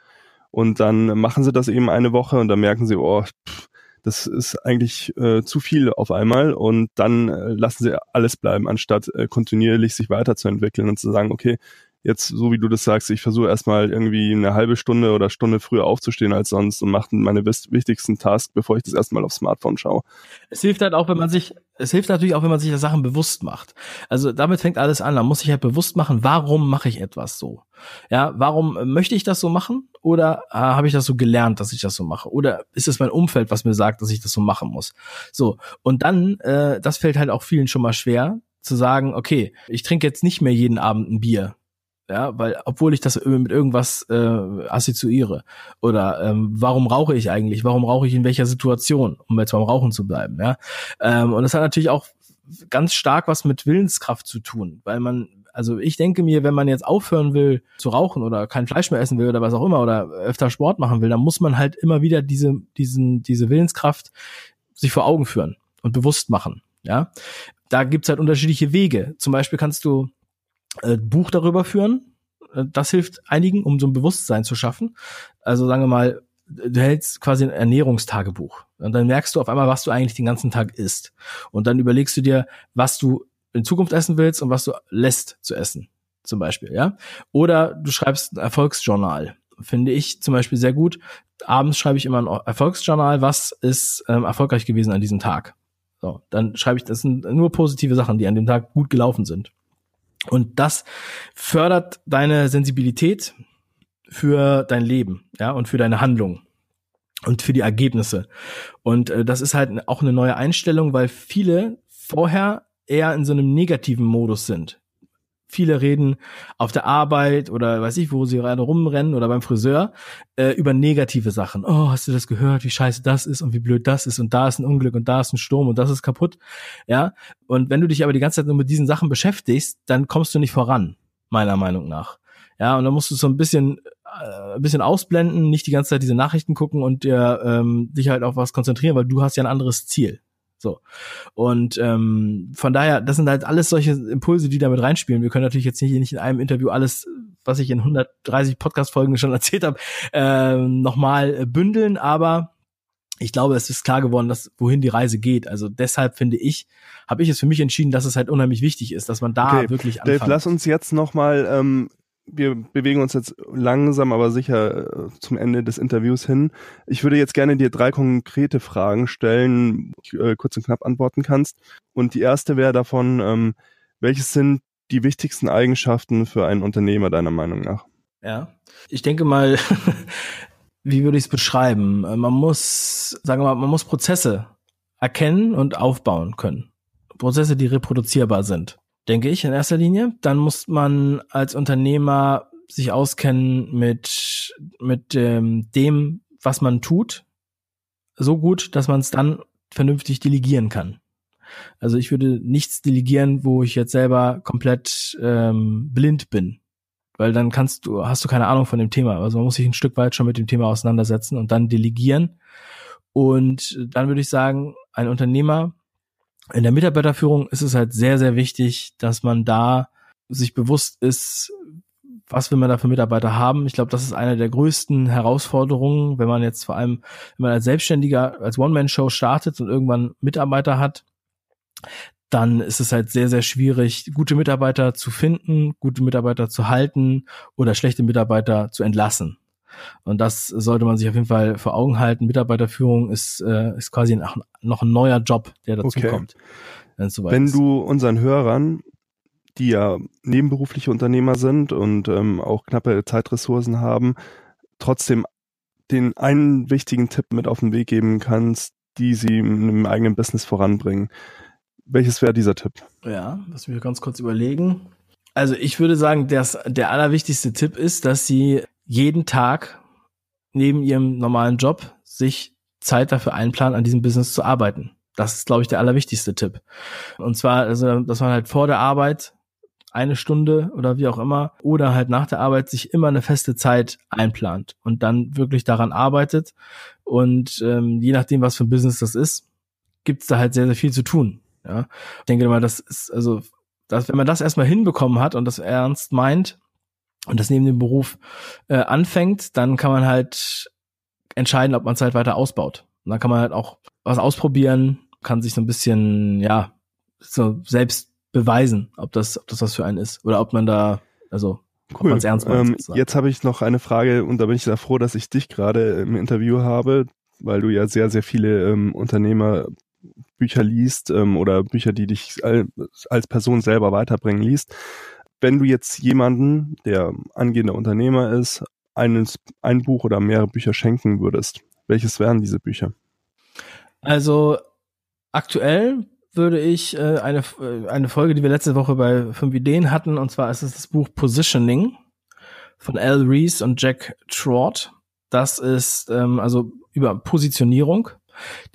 Und dann machen sie das eben eine Woche und dann merken sie, oh, pff, das ist eigentlich äh, zu viel auf einmal und dann äh, lassen sie alles bleiben, anstatt äh, kontinuierlich sich weiterzuentwickeln und zu sagen, okay, jetzt, so wie du das sagst, ich versuche erstmal irgendwie eine halbe Stunde oder Stunde früher aufzustehen als sonst und mache meine wichtigsten Tasks, bevor ich das erstmal aufs Smartphone schaue. Es hilft halt auch, wenn man sich, es hilft natürlich auch, wenn man sich der Sachen bewusst macht. Also damit fängt alles an. Man muss sich halt bewusst machen, warum mache ich etwas so? Ja, warum möchte ich das so machen? Oder äh, habe ich das so gelernt, dass ich das so mache? Oder ist es mein Umfeld, was mir sagt, dass ich das so machen muss? So, und dann, äh, das fällt halt auch vielen schon mal schwer, zu sagen, okay, ich trinke jetzt nicht mehr jeden Abend ein Bier, ja, weil obwohl ich das mit irgendwas äh, assoziiere oder ähm, warum rauche ich eigentlich, warum rauche ich in welcher Situation, um jetzt beim Rauchen zu bleiben, ja, ähm, und das hat natürlich auch ganz stark was mit Willenskraft zu tun, weil man also ich denke mir, wenn man jetzt aufhören will zu rauchen oder kein Fleisch mehr essen will oder was auch immer oder öfter Sport machen will, dann muss man halt immer wieder diese diesen diese Willenskraft sich vor Augen führen und bewusst machen, ja. Da gibt's halt unterschiedliche Wege. Zum Beispiel kannst du äh, Buch darüber führen. Äh, das hilft einigen, um so ein Bewusstsein zu schaffen. Also sagen wir mal, du hältst quasi ein Ernährungstagebuch. Und dann merkst du auf einmal, was du eigentlich den ganzen Tag isst. Und dann überlegst du dir, was du in Zukunft essen willst und was du lässt zu essen. Zum Beispiel, ja. Oder du schreibst ein Erfolgsjournal. Finde ich zum Beispiel sehr gut. Abends schreibe ich immer ein Erfolgsjournal. Was ist ähm, erfolgreich gewesen an diesem Tag? So, dann schreibe ich, das sind nur positive Sachen, die an dem Tag gut gelaufen sind. Und das fördert deine Sensibilität für dein Leben, ja, und für deine Handlung und für die Ergebnisse. Und äh, das ist halt auch eine neue Einstellung, weil viele vorher eher in so einem negativen Modus sind. Viele reden auf der Arbeit oder weiß ich, wo sie gerade rumrennen oder beim Friseur äh, über negative Sachen. Oh, hast du das gehört, wie scheiße das ist und wie blöd das ist und da ist ein Unglück und da ist ein Sturm und das ist kaputt. Ja, und wenn du dich aber die ganze Zeit nur mit diesen Sachen beschäftigst, dann kommst du nicht voran, meiner Meinung nach. Ja, und dann musst du so ein bisschen äh, ein bisschen ausblenden, nicht die ganze Zeit diese Nachrichten gucken und dir ähm, dich halt auf was konzentrieren, weil du hast ja ein anderes Ziel. So. Und ähm, von daher, das sind halt alles solche Impulse, die damit reinspielen. Wir können natürlich jetzt nicht, nicht in einem Interview alles, was ich in 130 Podcast-Folgen schon erzählt habe, äh, nochmal bündeln, aber ich glaube, es ist klar geworden, dass wohin die Reise geht. Also deshalb finde ich, habe ich es für mich entschieden, dass es halt unheimlich wichtig ist, dass man da okay. wirklich anfängt. Dave, lass uns jetzt nochmal ähm, wir bewegen uns jetzt langsam, aber sicher äh, zum Ende des Interviews hin. Ich würde jetzt gerne dir drei konkrete Fragen stellen, die du äh, kurz und knapp antworten kannst. Und die erste wäre davon, ähm, welches sind die wichtigsten Eigenschaften für einen Unternehmer deiner Meinung nach? Ja, ich denke mal, wie würde ich es beschreiben? Äh, man muss, sagen wir mal, man muss Prozesse erkennen und aufbauen können. Prozesse, die reproduzierbar sind denke ich, in erster Linie. Dann muss man als Unternehmer sich auskennen mit, mit ähm, dem, was man tut, so gut, dass man es dann vernünftig delegieren kann. Also ich würde nichts delegieren, wo ich jetzt selber komplett ähm, blind bin. Weil dann kannst du, hast du keine Ahnung von dem Thema. Also man muss sich ein Stück weit schon mit dem Thema auseinandersetzen und dann delegieren. Und dann würde ich sagen, ein Unternehmer in der Mitarbeiterführung ist es halt sehr, sehr wichtig, dass man da sich bewusst ist, was will man da für Mitarbeiter haben. Ich glaube, das ist eine der größten Herausforderungen, wenn man jetzt vor allem, wenn man als Selbstständiger, als One-Man-Show startet und irgendwann Mitarbeiter hat, dann ist es halt sehr, sehr schwierig, gute Mitarbeiter zu finden, gute Mitarbeiter zu halten oder schlechte Mitarbeiter zu entlassen. Und das sollte man sich auf jeden Fall vor Augen halten. Mitarbeiterführung ist, äh, ist quasi noch, noch ein neuer Job, der dazu okay. kommt. Wenn ist. du unseren Hörern, die ja nebenberufliche Unternehmer sind und ähm, auch knappe Zeitressourcen haben, trotzdem den einen wichtigen Tipp mit auf den Weg geben kannst, die sie im eigenen Business voranbringen. Welches wäre dieser Tipp? Ja, lass mich ganz kurz überlegen. Also ich würde sagen, dass der allerwichtigste Tipp ist, dass sie jeden Tag neben ihrem normalen Job sich Zeit dafür einplanen, an diesem Business zu arbeiten. Das ist, glaube ich, der allerwichtigste Tipp. Und zwar, also, dass man halt vor der Arbeit eine Stunde oder wie auch immer oder halt nach der Arbeit sich immer eine feste Zeit einplant und dann wirklich daran arbeitet. Und ähm, je nachdem, was für ein Business das ist, gibt's da halt sehr, sehr viel zu tun. Ja, ich denke mal, das ist also, dass, wenn man das erstmal hinbekommen hat und das ernst meint, und das neben dem Beruf äh, anfängt, dann kann man halt entscheiden, ob man es halt weiter ausbaut. Und dann kann man halt auch was ausprobieren, kann sich so ein bisschen, ja, so selbst beweisen, ob das, ob das was für einen ist oder ob man da, also cool. ernst meint. Ähm, jetzt habe ich noch eine Frage und da bin ich sehr froh, dass ich dich gerade im Interview habe, weil du ja sehr, sehr viele ähm, Unternehmerbücher liest ähm, oder Bücher, die dich als Person selber weiterbringen, liest. Wenn du jetzt jemanden, der angehender Unternehmer ist, eines, ein Buch oder mehrere Bücher schenken würdest, welches wären diese Bücher? Also aktuell würde ich äh, eine, äh, eine Folge, die wir letzte Woche bei fünf Ideen hatten, und zwar ist es das Buch Positioning von Al Rees und Jack Trott. Das ist ähm, also über Positionierung.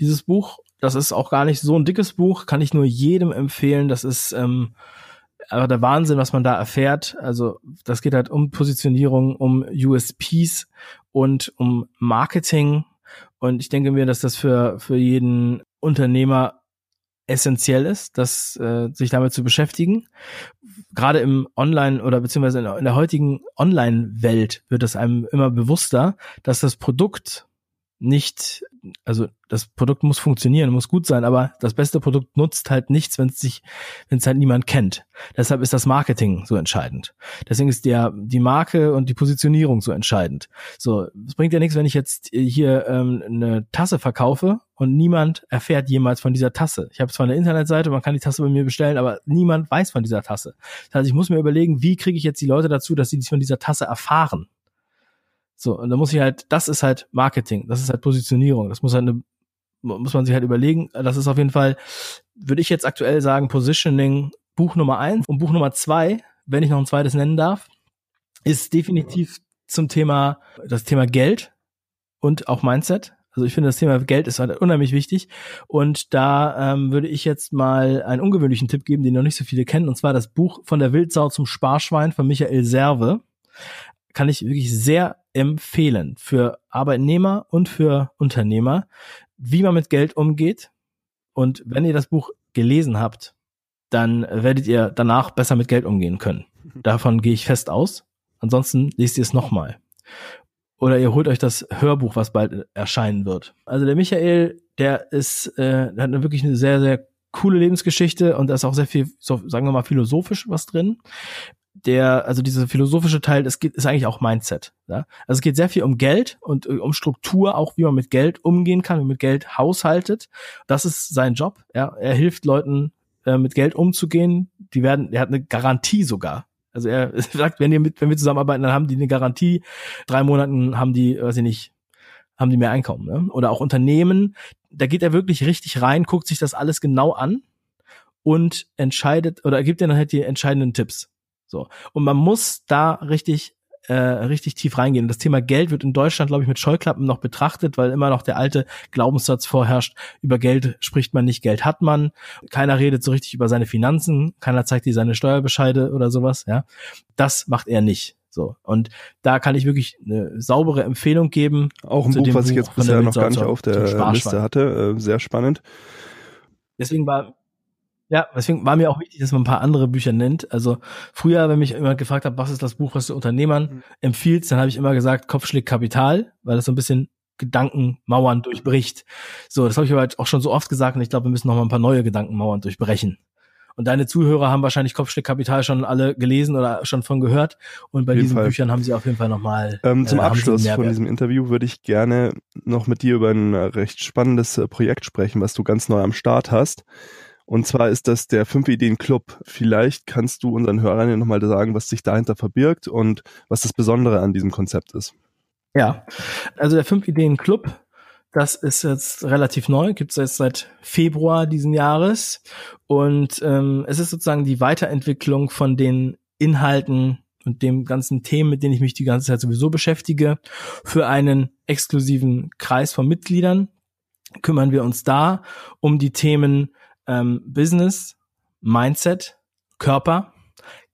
Dieses Buch, das ist auch gar nicht so ein dickes Buch, kann ich nur jedem empfehlen. Das ist ähm, aber der Wahnsinn, was man da erfährt. Also das geht halt um Positionierung, um USPs und um Marketing. Und ich denke mir, dass das für, für jeden Unternehmer essentiell ist, das, äh, sich damit zu beschäftigen. Gerade im Online- oder beziehungsweise in der heutigen Online-Welt wird es einem immer bewusster, dass das Produkt nicht, also das Produkt muss funktionieren, muss gut sein, aber das beste Produkt nutzt halt nichts, wenn es sich, wenn es halt niemand kennt. Deshalb ist das Marketing so entscheidend. Deswegen ist der die Marke und die Positionierung so entscheidend. So, es bringt ja nichts, wenn ich jetzt hier ähm, eine Tasse verkaufe und niemand erfährt jemals von dieser Tasse. Ich habe zwar eine Internetseite, man kann die Tasse bei mir bestellen, aber niemand weiß von dieser Tasse. Das heißt, ich muss mir überlegen, wie kriege ich jetzt die Leute dazu, dass sie von dieser Tasse erfahren. So, und da muss ich halt, das ist halt Marketing, das ist halt Positionierung, das muss halt eine, muss man sich halt überlegen. Das ist auf jeden Fall, würde ich jetzt aktuell sagen, Positioning Buch Nummer eins und Buch Nummer zwei, wenn ich noch ein zweites nennen darf, ist definitiv zum Thema, das Thema Geld und auch Mindset. Also ich finde, das Thema Geld ist halt unheimlich wichtig. Und da ähm, würde ich jetzt mal einen ungewöhnlichen Tipp geben, den noch nicht so viele kennen, und zwar das Buch von der Wildsau zum Sparschwein von Michael Serve. Kann ich wirklich sehr empfehlen für Arbeitnehmer und für Unternehmer, wie man mit Geld umgeht. Und wenn ihr das Buch gelesen habt, dann werdet ihr danach besser mit Geld umgehen können. Davon gehe ich fest aus. Ansonsten lest ihr es nochmal. Oder ihr holt euch das Hörbuch, was bald erscheinen wird. Also der Michael, der ist, äh, der hat eine wirklich eine sehr, sehr coole Lebensgeschichte und da ist auch sehr viel, so, sagen wir mal, philosophisch was drin der, also dieser philosophische Teil, das geht, ist eigentlich auch Mindset. Ja? Also es geht sehr viel um Geld und äh, um Struktur, auch wie man mit Geld umgehen kann, wie man mit Geld haushaltet. Das ist sein Job. Ja? Er hilft Leuten, äh, mit Geld umzugehen. Die werden, er hat eine Garantie sogar. Also er sagt, wenn, ihr mit, wenn wir zusammenarbeiten, dann haben die eine Garantie. Drei Monaten haben die, weiß ich nicht, haben die mehr Einkommen. Ne? Oder auch Unternehmen. Da geht er wirklich richtig rein, guckt sich das alles genau an und entscheidet oder gibt dir dann halt die entscheidenden Tipps. So. Und man muss da richtig äh, richtig tief reingehen. Das Thema Geld wird in Deutschland, glaube ich, mit Scheuklappen noch betrachtet, weil immer noch der alte Glaubenssatz vorherrscht, über Geld spricht man nicht, Geld hat man. Keiner redet so richtig über seine Finanzen, keiner zeigt dir seine Steuerbescheide oder sowas, ja. Das macht er nicht. So. Und da kann ich wirklich eine saubere Empfehlung geben. Auch ein Buch, was Buch ich jetzt bisher noch gar nicht auf der Liste hatte. Äh, sehr spannend. Deswegen war ja, deswegen war mir auch wichtig, dass man ein paar andere Bücher nennt. Also früher, wenn mich jemand gefragt hat, was ist das Buch, was du Unternehmern mhm. empfiehlst, dann habe ich immer gesagt, Kopfschläg Kapital, weil das so ein bisschen Gedankenmauern durchbricht. So, das habe ich aber auch schon so oft gesagt und ich glaube, wir müssen noch mal ein paar neue Gedankenmauern durchbrechen. Und deine Zuhörer haben wahrscheinlich Kopfschläg Kapital schon alle gelesen oder schon von gehört. Und bei diesen Fall. Büchern haben sie auf jeden Fall nochmal. Ähm, zum äh, Abschluss von diesem Interview würde ich gerne noch mit dir über ein recht spannendes äh, Projekt sprechen, was du ganz neu am Start hast. Und zwar ist das der Fünf Ideen Club. Vielleicht kannst du unseren Hörern ja nochmal sagen, was sich dahinter verbirgt und was das Besondere an diesem Konzept ist. Ja, also der Fünf Ideen Club, das ist jetzt relativ neu, gibt es jetzt seit Februar diesen Jahres. Und ähm, es ist sozusagen die Weiterentwicklung von den Inhalten und dem ganzen Themen, mit denen ich mich die ganze Zeit sowieso beschäftige, für einen exklusiven Kreis von Mitgliedern kümmern wir uns da um die Themen ähm, Business, Mindset, Körper,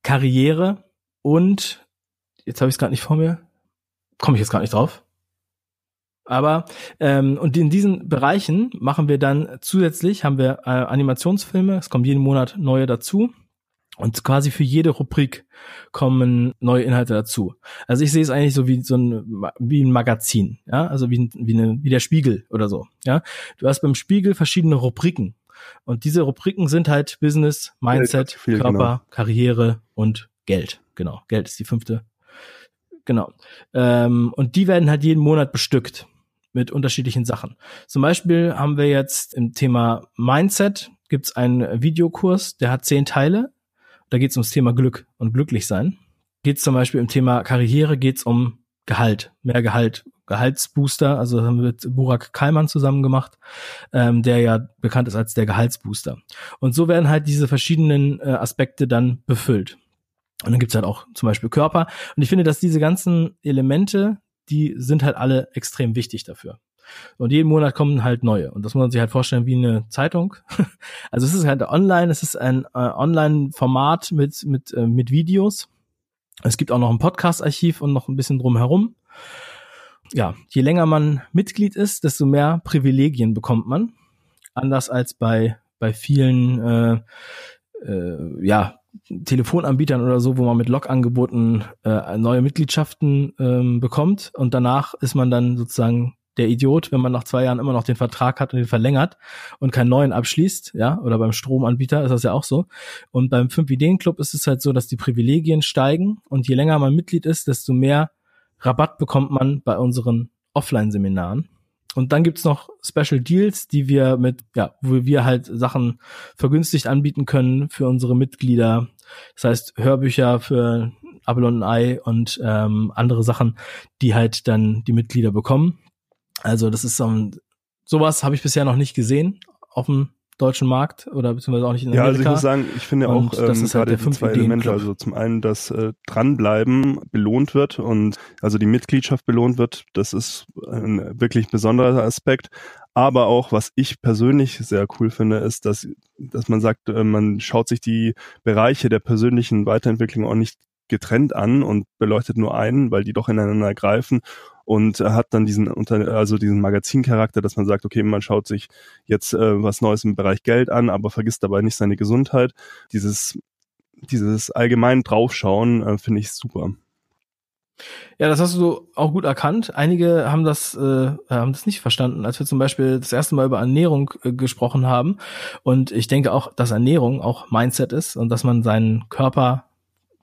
Karriere und jetzt habe ich es gerade nicht vor mir, komme ich jetzt gar nicht drauf. Aber ähm, und in diesen Bereichen machen wir dann zusätzlich haben wir äh, Animationsfilme. Es kommen jeden Monat neue dazu. Und quasi für jede Rubrik kommen neue Inhalte dazu. Also ich sehe es eigentlich so wie so ein, wie ein Magazin, ja, also wie, wie, eine, wie der Spiegel oder so, ja. Du hast beim Spiegel verschiedene Rubriken. Und diese Rubriken sind halt Business, Mindset, viel, Körper, genau. Karriere und Geld. Genau. Geld ist die fünfte. Genau. Ähm, und die werden halt jeden Monat bestückt mit unterschiedlichen Sachen. Zum Beispiel haben wir jetzt im Thema Mindset gibt's einen Videokurs, der hat zehn Teile. Da geht's ums Thema Glück und glücklich sein. Geht's zum Beispiel im Thema Karriere, geht's um Gehalt, mehr Gehalt, Gehaltsbooster. Also haben wir mit Burak Kallmann zusammen gemacht, ähm, der ja bekannt ist als der Gehaltsbooster. Und so werden halt diese verschiedenen äh, Aspekte dann befüllt. Und dann gibt's halt auch zum Beispiel Körper. Und ich finde, dass diese ganzen Elemente, die sind halt alle extrem wichtig dafür. Und jeden Monat kommen halt neue. Und das muss man sich halt vorstellen wie eine Zeitung. Also es ist halt online, es ist ein äh, Online-Format mit, mit, äh, mit Videos. Es gibt auch noch ein Podcast-Archiv und noch ein bisschen drumherum. Ja, je länger man Mitglied ist, desto mehr Privilegien bekommt man. Anders als bei, bei vielen äh, äh, ja, Telefonanbietern oder so, wo man mit Log-Angeboten äh, neue Mitgliedschaften ähm, bekommt und danach ist man dann sozusagen der Idiot, wenn man nach zwei Jahren immer noch den Vertrag hat und den verlängert und keinen neuen abschließt, ja, oder beim Stromanbieter ist das ja auch so. Und beim Fünf Ideen Club ist es halt so, dass die Privilegien steigen und je länger man Mitglied ist, desto mehr Rabatt bekommt man bei unseren Offline-Seminaren. Und dann gibt's noch Special Deals, die wir mit, ja, wo wir halt Sachen vergünstigt anbieten können für unsere Mitglieder. Das heißt, Hörbücher für Abelon und Ei und ähm, andere Sachen, die halt dann die Mitglieder bekommen. Also das ist so ein, sowas habe ich bisher noch nicht gesehen auf dem deutschen Markt oder beziehungsweise auch nicht in Amerika. Ja, also ich muss sagen, ich finde und auch ähm, halt gerade die zwei Elemente, also zum einen, dass äh, dranbleiben belohnt wird und also die Mitgliedschaft belohnt wird, das ist ein wirklich besonderer Aspekt. Aber auch, was ich persönlich sehr cool finde, ist, dass, dass man sagt, äh, man schaut sich die Bereiche der persönlichen Weiterentwicklung auch nicht getrennt an und beleuchtet nur einen, weil die doch ineinander greifen und hat dann diesen also diesen Magazincharakter, dass man sagt, okay, man schaut sich jetzt äh, was Neues im Bereich Geld an, aber vergisst dabei nicht seine Gesundheit. Dieses dieses allgemein draufschauen äh, finde ich super. Ja, das hast du auch gut erkannt. Einige haben das, äh, haben das nicht verstanden, als wir zum Beispiel das erste Mal über Ernährung äh, gesprochen haben. Und ich denke auch, dass Ernährung auch Mindset ist und dass man seinen Körper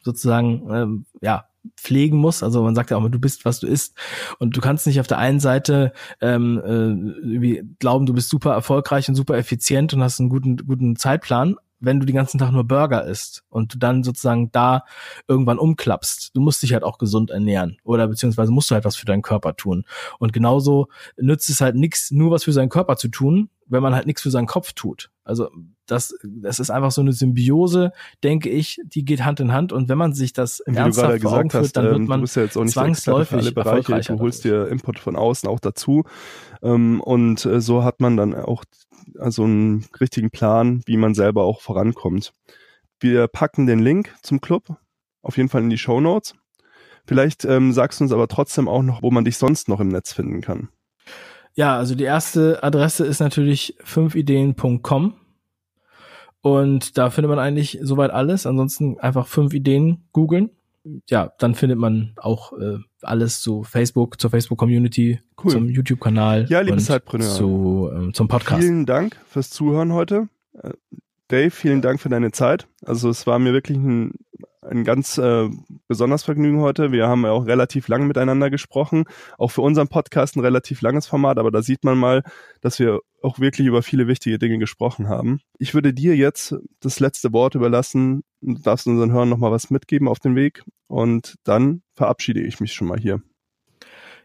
sozusagen ähm, ja pflegen muss. Also man sagt ja auch immer, du bist, was du isst. Und du kannst nicht auf der einen Seite ähm, äh, glauben, du bist super erfolgreich und super effizient und hast einen guten, guten Zeitplan, wenn du den ganzen Tag nur Burger isst und du dann sozusagen da irgendwann umklappst. Du musst dich halt auch gesund ernähren oder beziehungsweise musst du halt was für deinen Körper tun. Und genauso nützt es halt nichts, nur was für seinen Körper zu tun, wenn man halt nichts für seinen Kopf tut. Also das, das ist einfach so eine Symbiose, denke ich, die geht Hand in Hand. Und wenn man sich das Wie ernsthaft gerade gesagt hast, dann wird ähm, man ja jetzt auch nicht zwangsläufig alle Bereiche, du holst dir Input von außen auch dazu. Ähm, und äh, so hat man dann auch also einen richtigen Plan, wie man selber auch vorankommt. Wir packen den Link zum Club auf jeden Fall in die Show Notes. Vielleicht ähm, sagst du uns aber trotzdem auch noch, wo man dich sonst noch im Netz finden kann. Ja, also die erste Adresse ist natürlich 5ideen.com und da findet man eigentlich soweit alles. Ansonsten einfach 5 Ideen googeln. Ja, dann findet man auch äh, alles zu Facebook, zur Facebook-Community, cool. zum YouTube-Kanal ja, liebe Zeitpreneur. zu, ähm, zum Podcast. Vielen Dank fürs Zuhören heute. Äh, Dave, vielen Dank für deine Zeit. Also es war mir wirklich ein ein ganz äh, besonders Vergnügen heute. Wir haben ja auch relativ lang miteinander gesprochen. Auch für unseren Podcast ein relativ langes Format, aber da sieht man mal, dass wir auch wirklich über viele wichtige Dinge gesprochen haben. Ich würde dir jetzt das letzte Wort überlassen. Du darfst unseren Hörern nochmal was mitgeben auf den Weg und dann verabschiede ich mich schon mal hier.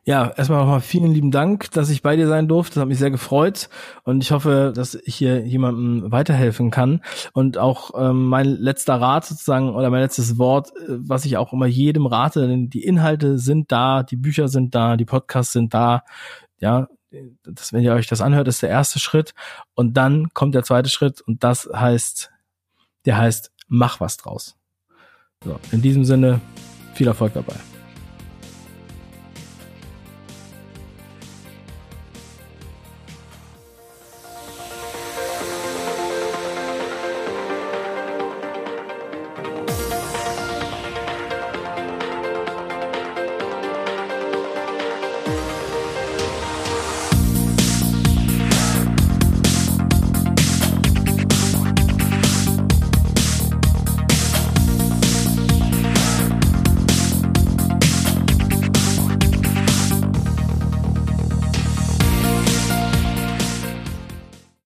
Ja, erstmal nochmal vielen lieben Dank, dass ich bei dir sein durfte. Das hat mich sehr gefreut und ich hoffe, dass ich hier jemandem weiterhelfen kann. Und auch ähm, mein letzter Rat sozusagen oder mein letztes Wort, äh, was ich auch immer jedem rate, denn die Inhalte sind da, die Bücher sind da, die Podcasts sind da. Ja, das, wenn ihr euch das anhört, ist der erste Schritt. Und dann kommt der zweite Schritt und das heißt, der heißt, mach was draus. So, in diesem Sinne, viel Erfolg dabei.